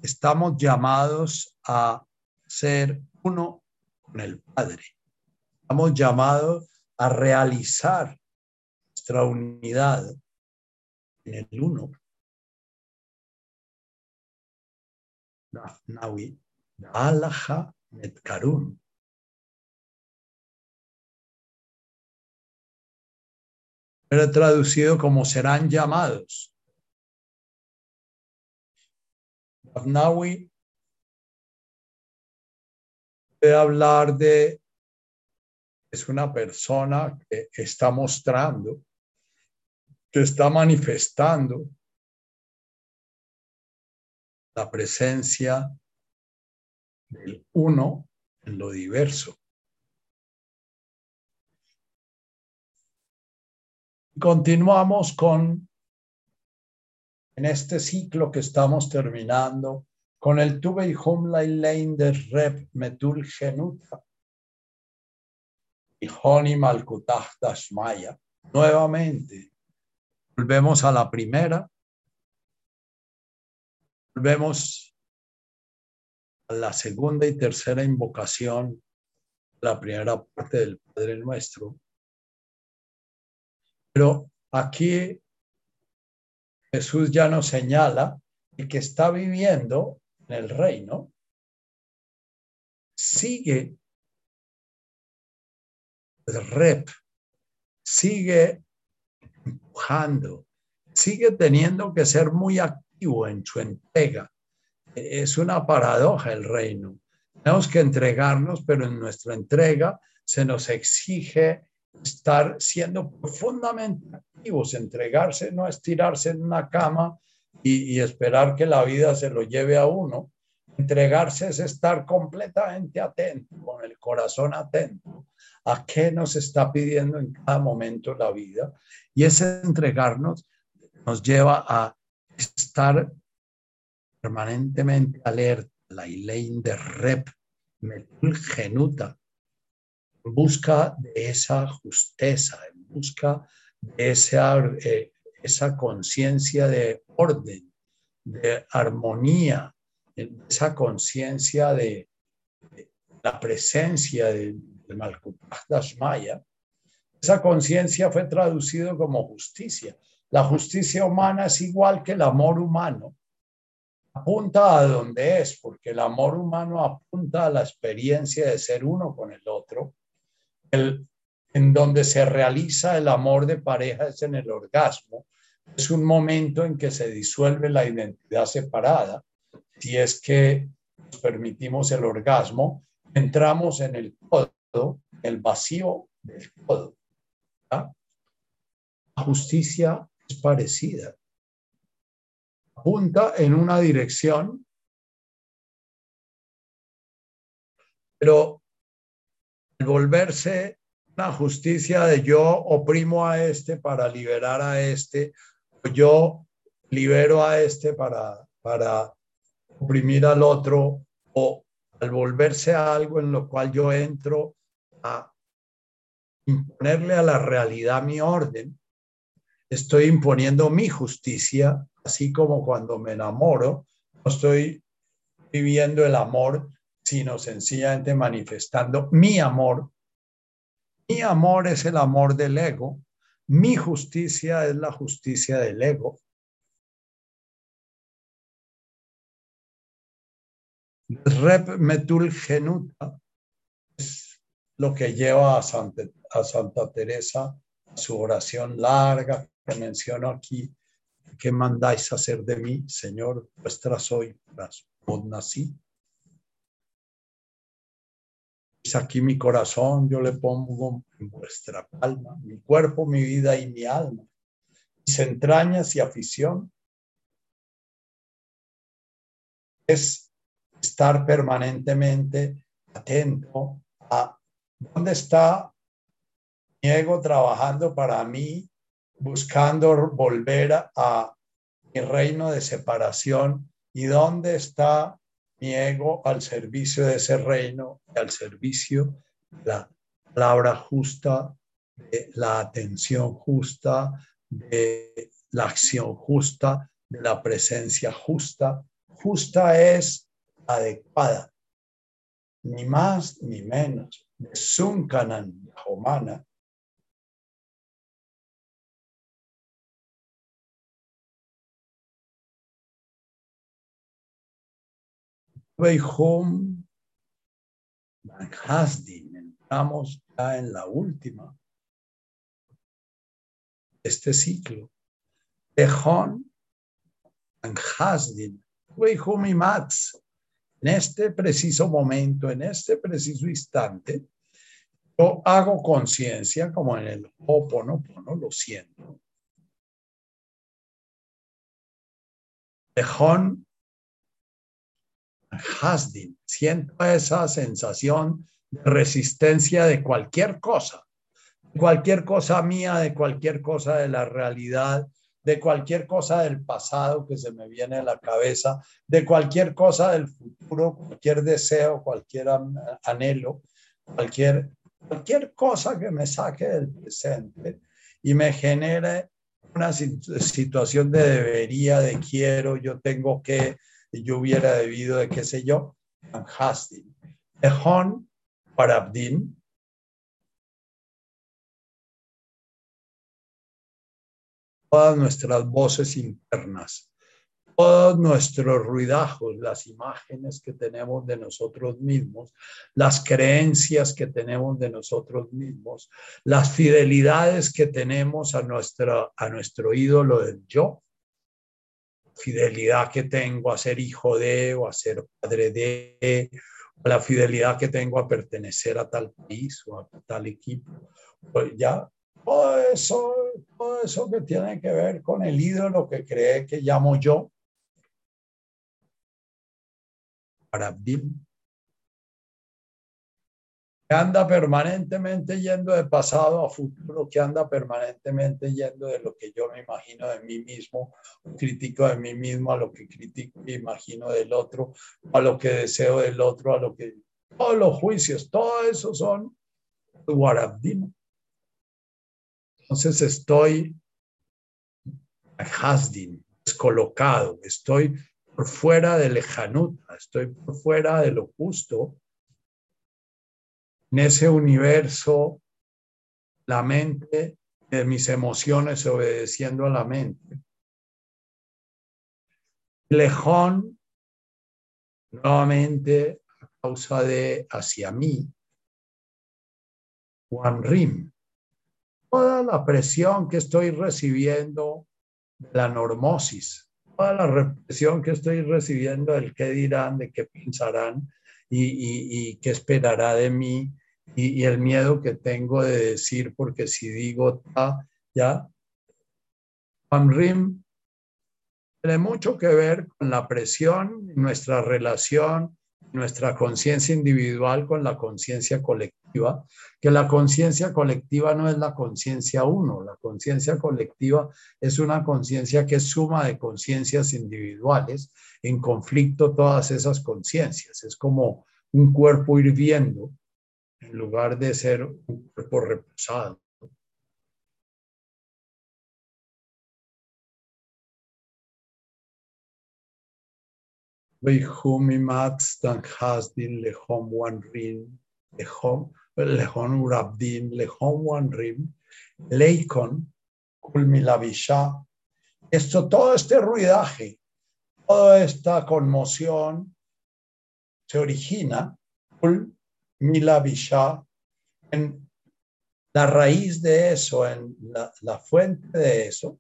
estamos llamados a ser uno con el Padre. Estamos llamados a realizar nuestra unidad en el uno. Alaha Metkarun. Era traducido como serán llamados. Nawi puede hablar de es una persona que está mostrando, que está manifestando la presencia del uno en lo diverso. Continuamos con, en este ciclo que estamos terminando, con el Tube y y de Rep Metul Genuta y Honi Dashmaya. Nuevamente, volvemos a la primera, volvemos a la segunda y tercera invocación, la primera parte del Padre Nuestro. Pero aquí Jesús ya nos señala el que está viviendo en el reino sigue rep, sigue empujando, sigue teniendo que ser muy activo en su entrega. Es una paradoja el reino. Tenemos que entregarnos, pero en nuestra entrega se nos exige estar siendo profundamente activos, entregarse, no estirarse en una cama y, esperar que la vida se lo lleve a uno. Entregarse es estar completamente atento, con el corazón atento a qué nos está pidiendo en cada momento la vida. Y ese entregarnos nos lleva a estar permanentemente alerta, la Ilein de Rep, Metul Genuta, en busca de esa justeza, en busca de esa, eh, esa conciencia de orden, de armonía, esa conciencia de, la presencia del de Malkutaj Dashmaya. Esa conciencia fue traducido como justicia. La justicia humana es igual que el amor humano. Apunta a donde es, porque el amor humano apunta a la experiencia de ser uno con el otro el, en donde se realiza el amor de pareja es en el orgasmo. Es un momento en que se disuelve la identidad separada. Si es que permitimos el orgasmo, entramos en el todo, el vacío del todo. La justicia es parecida. Apunta en una dirección, pero volverse una justicia de yo oprimo a este para liberar a este, yo libero a este para, para oprimir al otro, o al volverse a algo en lo cual yo entro a imponerle a la realidad mi orden, estoy imponiendo mi justicia, así como cuando me enamoro, no estoy viviendo el amor sino sencillamente manifestando mi amor. Mi amor es el amor del ego, mi justicia es la justicia del ego. Rep Metul Genuta lo que lleva a Santa, Teresa su oración larga que menciono aquí. ¿Qué mandáis hacer de mí, Señor? Vuestra soy, nací aquí mi corazón, yo le pongo en vuestra palma, mi cuerpo, mi vida y mi alma, mis entrañas y afición. Es estar permanentemente atento a dónde está mi ego trabajando para mí, buscando volver a mi reino de separación y dónde está mi ego al servicio de ese reino y al servicio de la palabra justa, de la atención justa, de la acción justa, de la presencia justa. Justa es adecuada, ni más ni menos. De Sunkanan Yahomana, Home Hasdin. Entramos ya en la última. Este ciclo. Tehon Hasdin. y Max. En este preciso momento, en este preciso instante, hago conciencia como en el Hoponopono, lo siento. Tehon Hasdin. Siento esa sensación de resistencia de cualquier cosa, cualquier cosa mía, de cualquier cosa de la realidad, de cualquier cosa del pasado que se me viene a la cabeza, de cualquier cosa del futuro, cualquier deseo, cualquier anhelo, cualquier, cualquier cosa que me saque del presente y me genere una situación de debería, de quiero, yo tengo que, yo hubiera debido de qué sé yo, Hasdin. Ehon Parabdin. Todas nuestras voces internas, todos nuestros ruidajos, las imágenes que tenemos de nosotros mismos, las creencias que tenemos de nosotros mismos, las fidelidades que tenemos a, nuestra, a nuestro ídolo del yo, fidelidad que tengo a ser hijo de o a ser padre de, la fidelidad que tengo a pertenecer a tal país o a tal equipo. Pues ya, todo eso, todo eso que tiene que ver con el ídolo que cree que llamo yo, Que anda permanentemente yendo de pasado a futuro, que anda permanentemente yendo de lo que yo me imagino de mí mismo, crítico de mí mismo, a lo que critico y imagino del otro, a lo que deseo del otro, a lo que... Todos los juicios, todo eso son Warabdim. Entonces estoy hasdin, descolocado, estoy por fuera de lejanuta, estoy por fuera de lo justo. En ese universo, la mente de mis emociones obedeciendo a la mente. Lejón, nuevamente a causa de hacia mí, Juan Rim, toda la presión que estoy recibiendo de la normosis, toda la represión que estoy recibiendo del qué dirán, de qué pensarán y, qué esperará de mí y, el miedo que tengo de decir, porque si digo ta, ya. Rim tiene mucho que ver con la presión, nuestra relación nuestra conciencia individual con la conciencia colectiva, que la conciencia colectiva no es la conciencia uno, la conciencia colectiva es una conciencia que es suma de conciencias individuales, en conflicto todas esas conciencias, es como un cuerpo hirviendo en lugar de ser un cuerpo reposado. Veihumimat dan hasdin lehom wanrin, lehom, lehon urabdin, lehom wanrim, leikon, kulmilavisha. Esto, todo este ruidaje, toda esta conmoción se origina, kulmilavisha, en la raíz de eso, en la, la fuente de eso,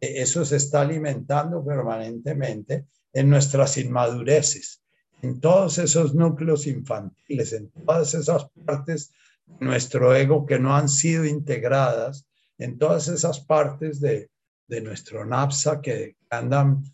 eso se está alimentando permanentemente en nuestras inmadureces, en todos esos núcleos infantiles, en todas esas partes de nuestro ego que no han sido integradas, en todas esas partes de, de nuestro napsa que andan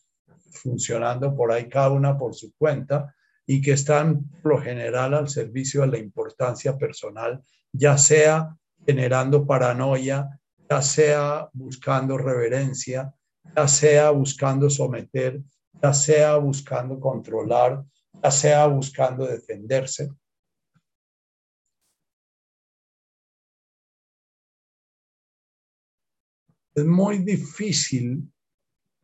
funcionando por ahí cada una por su cuenta y que están por lo general al servicio de la importancia personal, ya sea generando paranoia, ya sea buscando reverencia, ya sea buscando someter ya sea buscando controlar, sea buscando defenderse. Es muy difícil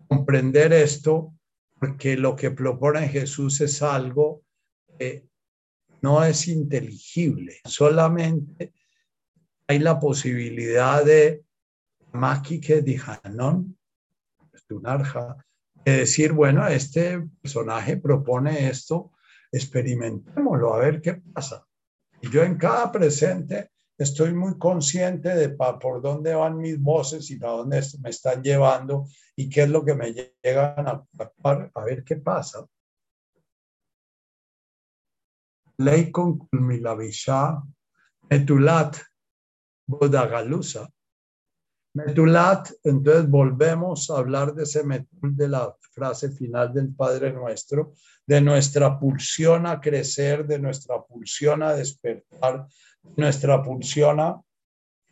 comprender esto porque lo que propone Jesús es algo que no es inteligible, solamente hay la posibilidad de Makike Dijanon, Tunarja, decir, bueno, este personaje propone esto, experimentémoslo, a ver qué pasa. Y yo en cada presente estoy muy consciente de por dónde van mis voces y a dónde me están llevando y qué es lo que me llegan a actuar, a ver qué pasa. Ley con culmilavisha, etulat bodagalusa, Metulat, entonces volvemos a hablar de ese metul de la frase final del Padre Nuestro, de nuestra pulsión a crecer, de nuestra pulsión a despertar, nuestra pulsión a...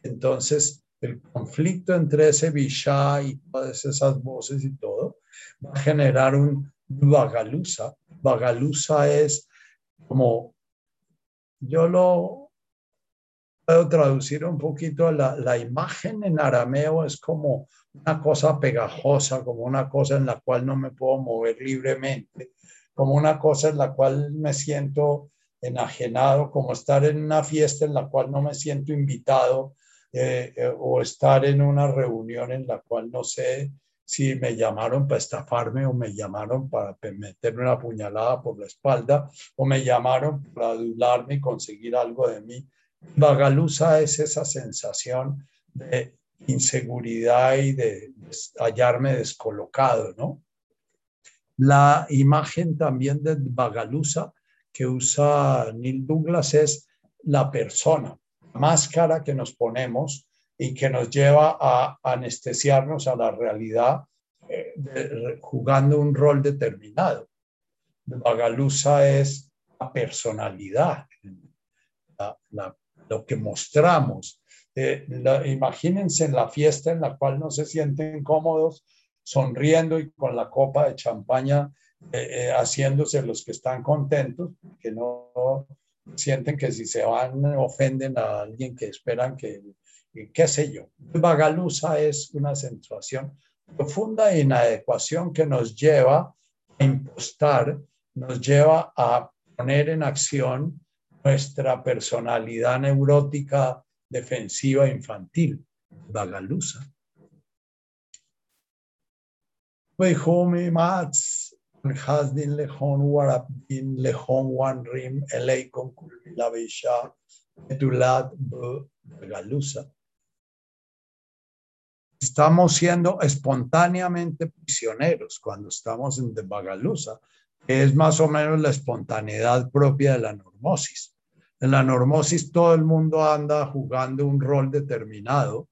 Entonces, el conflicto entre ese Vishá y todas esas voces y todo va a generar un vagalusa. Vagalusa es como, yo lo puedo traducir un poquito la, la imagen en arameo es como una cosa pegajosa, como una cosa en la cual no me puedo mover libremente, como una cosa en la cual me siento enajenado, como estar en una fiesta en la cual no me siento invitado eh, eh, o estar en una reunión en la cual no sé si me llamaron para estafarme o me llamaron para meterme una puñalada por la espalda o me llamaron para adularme y conseguir algo de mí. Bagalusa es esa sensación de inseguridad y de hallarme descolocado, ¿no? La imagen también de Bagalusa que usa Neil Douglas es la persona, máscara que nos ponemos y que nos lleva a anestesiarnos a la realidad eh, jugando un rol determinado. Bagalusa es la personalidad, lo que mostramos. Eh, imagínense en la fiesta en la cual no se sienten cómodos, sonriendo y con la copa de champaña, eh, haciéndose los que están contentos, que no sienten que si se van ofenden a alguien que esperan que qué sé yo. Bagalusa es una situación profunda de inadecuación que nos lleva a impostar, nos lleva a poner en acción nuestra personalidad neurótica defensiva infantil, Bagalusa estamos siendo espontáneamente prisioneros cuando estamos en Bagalusa, que es más o menos la espontaneidad propia de la normosis. En la normosis todo el mundo anda jugando un rol determinado.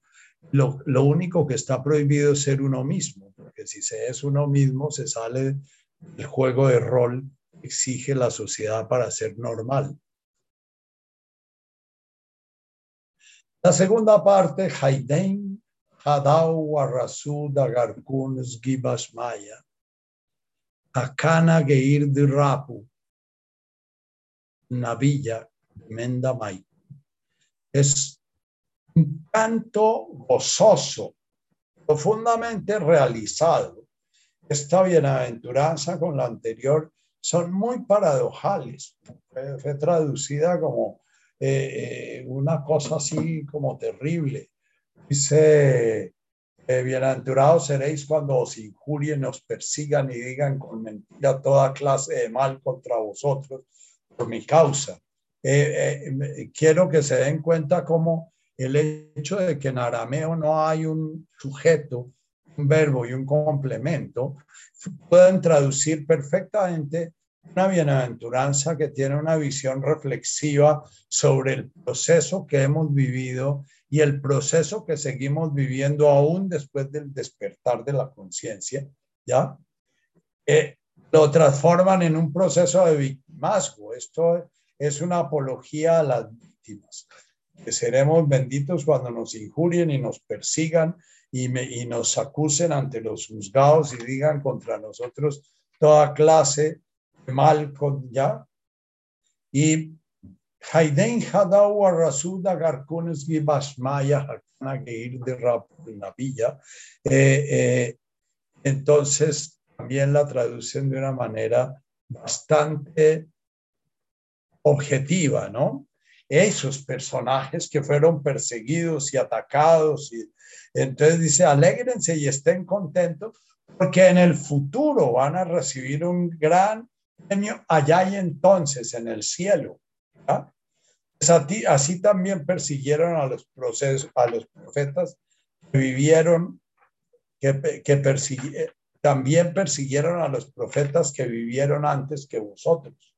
Lo, lo único que está prohibido es ser uno mismo, porque si se es uno mismo, se sale del juego de rol que exige la sociedad para ser normal. La segunda parte, Haydn Hadau Warrasu Dagarkun Gibas Maya, Akana Geir Rapu, Navilla, Menda Es un canto gozoso, profundamente realizado. Esta bienaventuranza con la anterior son muy paradojales. Fue, traducida como eh, eh, una cosa así como terrible. Dice, eh, bienaventurados seréis cuando os injurien, os persigan y digan con mentira toda clase de mal contra vosotros por mi causa. Eh, eh, quiero que se den cuenta cómo el hecho de que en arameo no hay un sujeto, un verbo y un complemento, pueden traducir perfectamente una bienaventuranza que tiene una visión reflexiva sobre el proceso que hemos vivido y el proceso que seguimos viviendo aún después del despertar de la conciencia, ¿ya? Eh, lo transforman en un proceso de victimazgo. Esto es una apología a las víctimas, que seremos benditos cuando nos injurien y nos persigan y, y nos acusen ante los juzgados y digan contra nosotros toda clase de mal, ¿ya? Y Haiden Hadau Rasuda Garcunes Gibasmaya Geir de Rapinavilla. Eh, eh, entonces también la traducen de una manera bastante objetiva, ¿no? Esos personajes que fueron perseguidos y atacados, y entonces dice, alégrense y estén contentos, porque en el futuro van a recibir un gran premio allá y entonces en el cielo. Pues así, también persiguieron a los, procesos, a los profetas que vivieron, que, que también persiguieron a los profetas que vivieron antes que vosotros.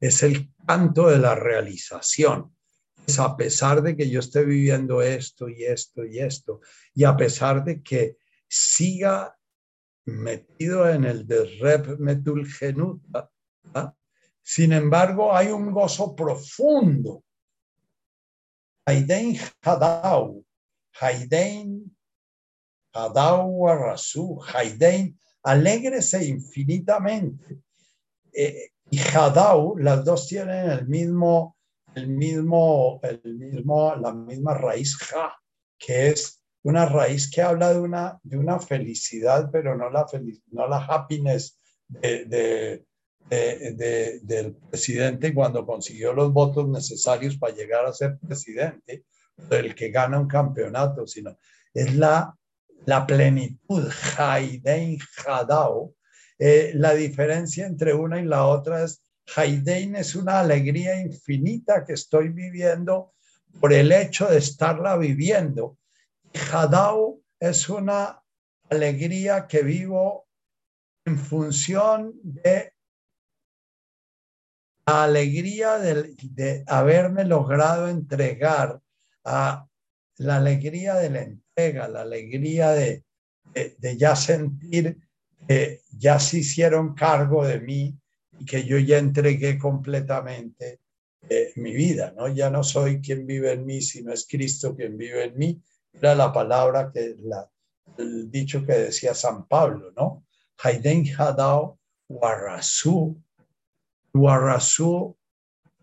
Es el canto de la realización. Es a pesar de que yo esté viviendo esto y esto y esto, y a pesar de que siga metido en el de Metulgenuta. ¿ah? Sin embargo, hay un gozo profundo. Haidein Hadau, Haidein Hadau Arasu, Haidein, alégrese infinitamente. Eh, y Hadau, las dos tienen el mismo, el mismo, el mismo, la misma raíz Ja, que es una raíz que habla de una, de una felicidad, pero no la, no la happiness de, del presidente cuando consiguió los votos necesarios para llegar a ser presidente, el que gana un campeonato, sino es la, la plenitud, Haidein Hadao. Eh, la diferencia entre una y la otra es, Haidein es una alegría infinita que estoy viviendo por el hecho de estarla viviendo. Hadao es una alegría que vivo en función de la alegría de, haberme logrado entregar a la alegría de la la alegría de, de, ya sentir que ya se hicieron cargo de mí y que yo ya entregué completamente eh, mi vida, ¿no? Ya no soy quien vive en mí, sino es Cristo quien vive en mí. Era la palabra que, el dicho que decía San Pablo, ¿no? Haiden Hadao Warasu. Warasu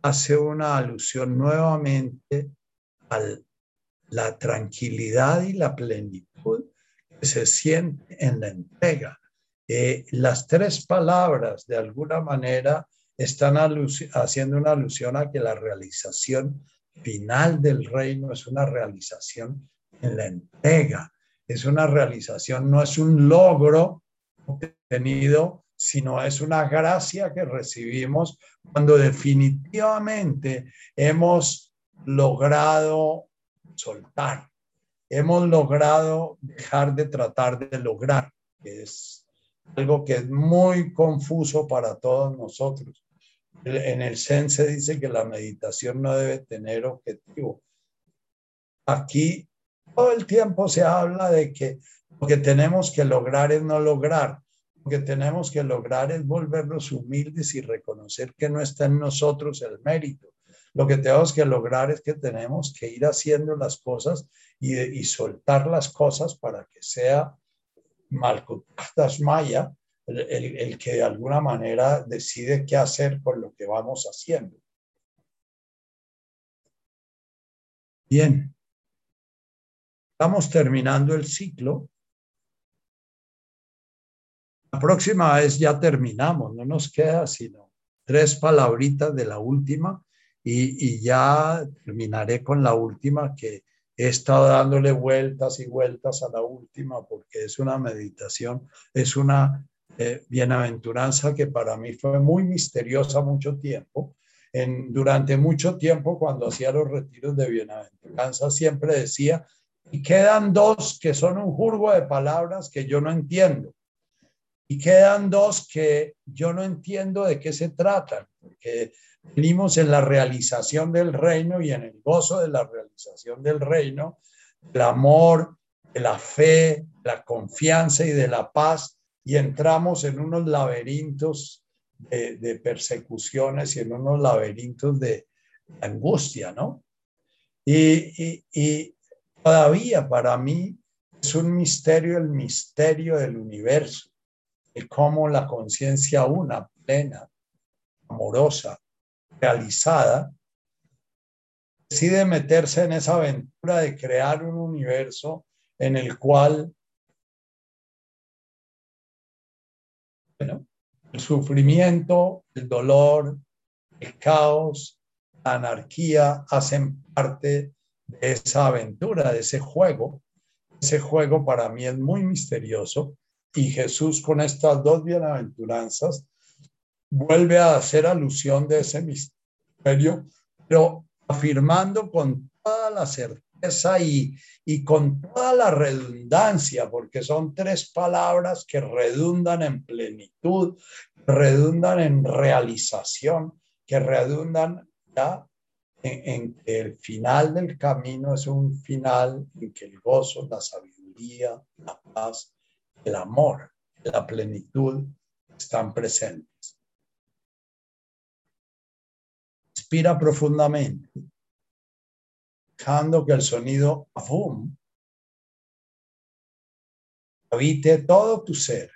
hace una alusión nuevamente a la tranquilidad y la plenitud que se siente en la entrega. Eh, las tres palabras, de alguna manera, están haciendo una alusión a que la realización final del reino es una realización en la entrega, es una realización, no es un logro obtenido, sino es una gracia que recibimos cuando definitivamente hemos logrado soltar, hemos logrado dejar de tratar de lograr, que es algo que es muy confuso para todos nosotros. En el Zen se dice que la meditación no debe tener objetivo. Aquí todo el tiempo se habla de que lo que tenemos que lograr es no lograr. Lo que tenemos que lograr es volvernos humildes y reconocer que no está en nosotros el mérito. Lo que tenemos que lograr es que tenemos que ir haciendo las cosas y, soltar las cosas para que sea Malkutas Maya el que de alguna manera decide qué hacer con lo que vamos haciendo. Bien, Estamos terminando el ciclo. La próxima vez ya terminamos, no nos queda sino tres palabritas de la última y, ya terminaré con la última que he estado dándole vueltas y vueltas a la última porque es una meditación, es una eh, bienaventuranza que para mí fue muy misteriosa mucho tiempo. En, durante mucho tiempo, cuando hacía los retiros de bienaventuranza, siempre decía, y quedan dos que son un jurgo de palabras que yo no entiendo. Y quedan dos que yo no entiendo de qué se tratan, porque venimos en la realización del reino y en el gozo de la realización del reino, el amor, la fe, la confianza y de la paz, y entramos en unos laberintos de, persecuciones y en unos laberintos de angustia, ¿no? Y, y, Todavía para mí es un misterio el misterio del universo, de cómo la conciencia una, plena, amorosa, realizada, decide meterse en esa aventura de crear un universo en el cual el sufrimiento, el dolor, el caos, la anarquía hacen parte de esa aventura, de ese juego. Ese juego para mí es muy misterioso y Jesús con estas dos bienaventuranzas vuelve a hacer alusión de ese misterio, pero afirmando con toda la certeza y, y con toda la redundancia, porque son tres palabras que redundan en plenitud, redundan en realización, que redundan en, que el final del camino es un final en que el gozo, la sabiduría, la paz, el amor, la plenitud están presentes. Inspira profundamente, dejando que el sonido boom habite todo tu ser.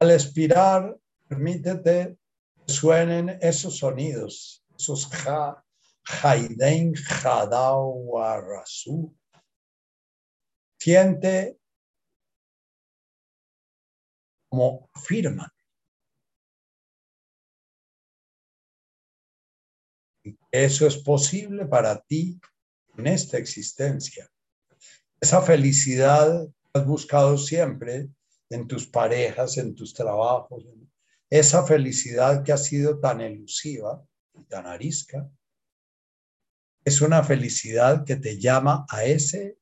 Al expirar, permítete suenen esos sonidos, esos ja, Haiden, Hadao, Arasu. Siente como afirman. Eso es posible para ti en esta existencia. Esa felicidad que has buscado siempre en tus parejas, en tus trabajos, esa felicidad que ha sido tan elusiva y tan arisca, es una felicidad que te llama a ese,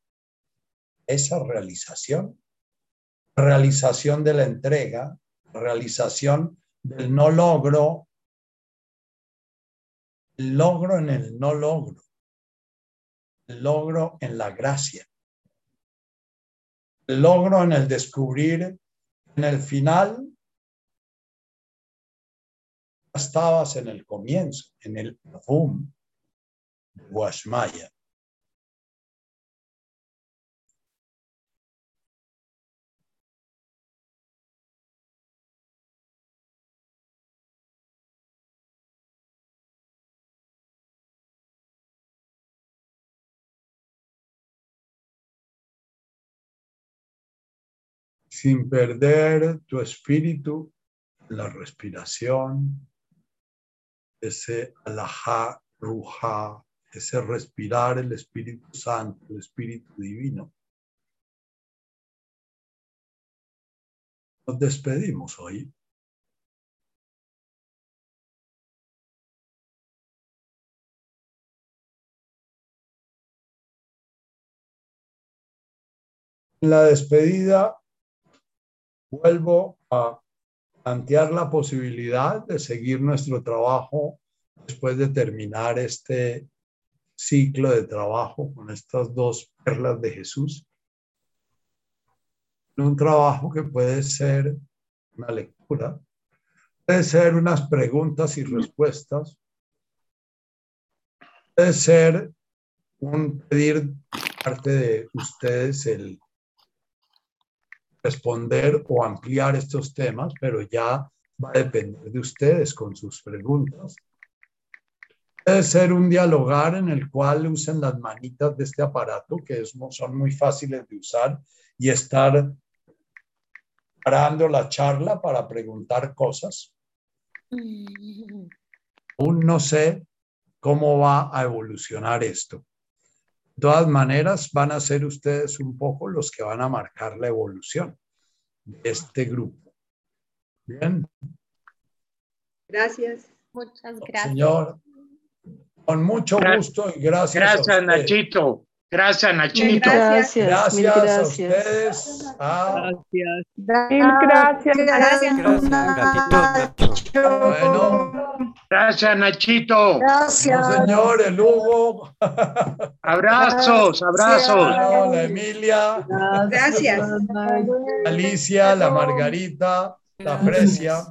esa realización, realización de la entrega, realización del no logro, logro en el no logro, logro en la gracia, logro en el descubrir en el final estabas en el comienzo, en el boom de. Sin perder tu espíritu, la respiración, ese alajá, ruja, ese respirar el Espíritu Santo, el Espíritu Divino. Nos despedimos hoy. En la despedida vuelvo a plantear la posibilidad de seguir nuestro trabajo después de terminar este ciclo de trabajo con estas dos perlas de Jesús. Un trabajo que puede ser una lectura, puede ser unas preguntas y respuestas, puede ser un pedir parte de ustedes el responder o ampliar estos temas, pero ya va a depender de ustedes con sus preguntas. Puede ser un dialogar en el cual usen las manitas de este aparato, que son muy fáciles de usar, y estar parando la charla para preguntar cosas. Aún no sé cómo va a evolucionar esto. De todas maneras, van a ser ustedes un poco los que van a marcar la evolución de este grupo. Bien. Gracias. Muchas gracias. Señor, con mucho gusto y gracias. Gracias, Nachito. Gracias, Nachito. Gracias. Gracias, a ustedes. Ah, Gracias. Gracias. bueno, Gracias, Nachito. Gracias. no, señor, el Hugo, Abrazos, abrazos. bueno, la Emilia, Gracias. Alicia, la Margarita, la Fresia.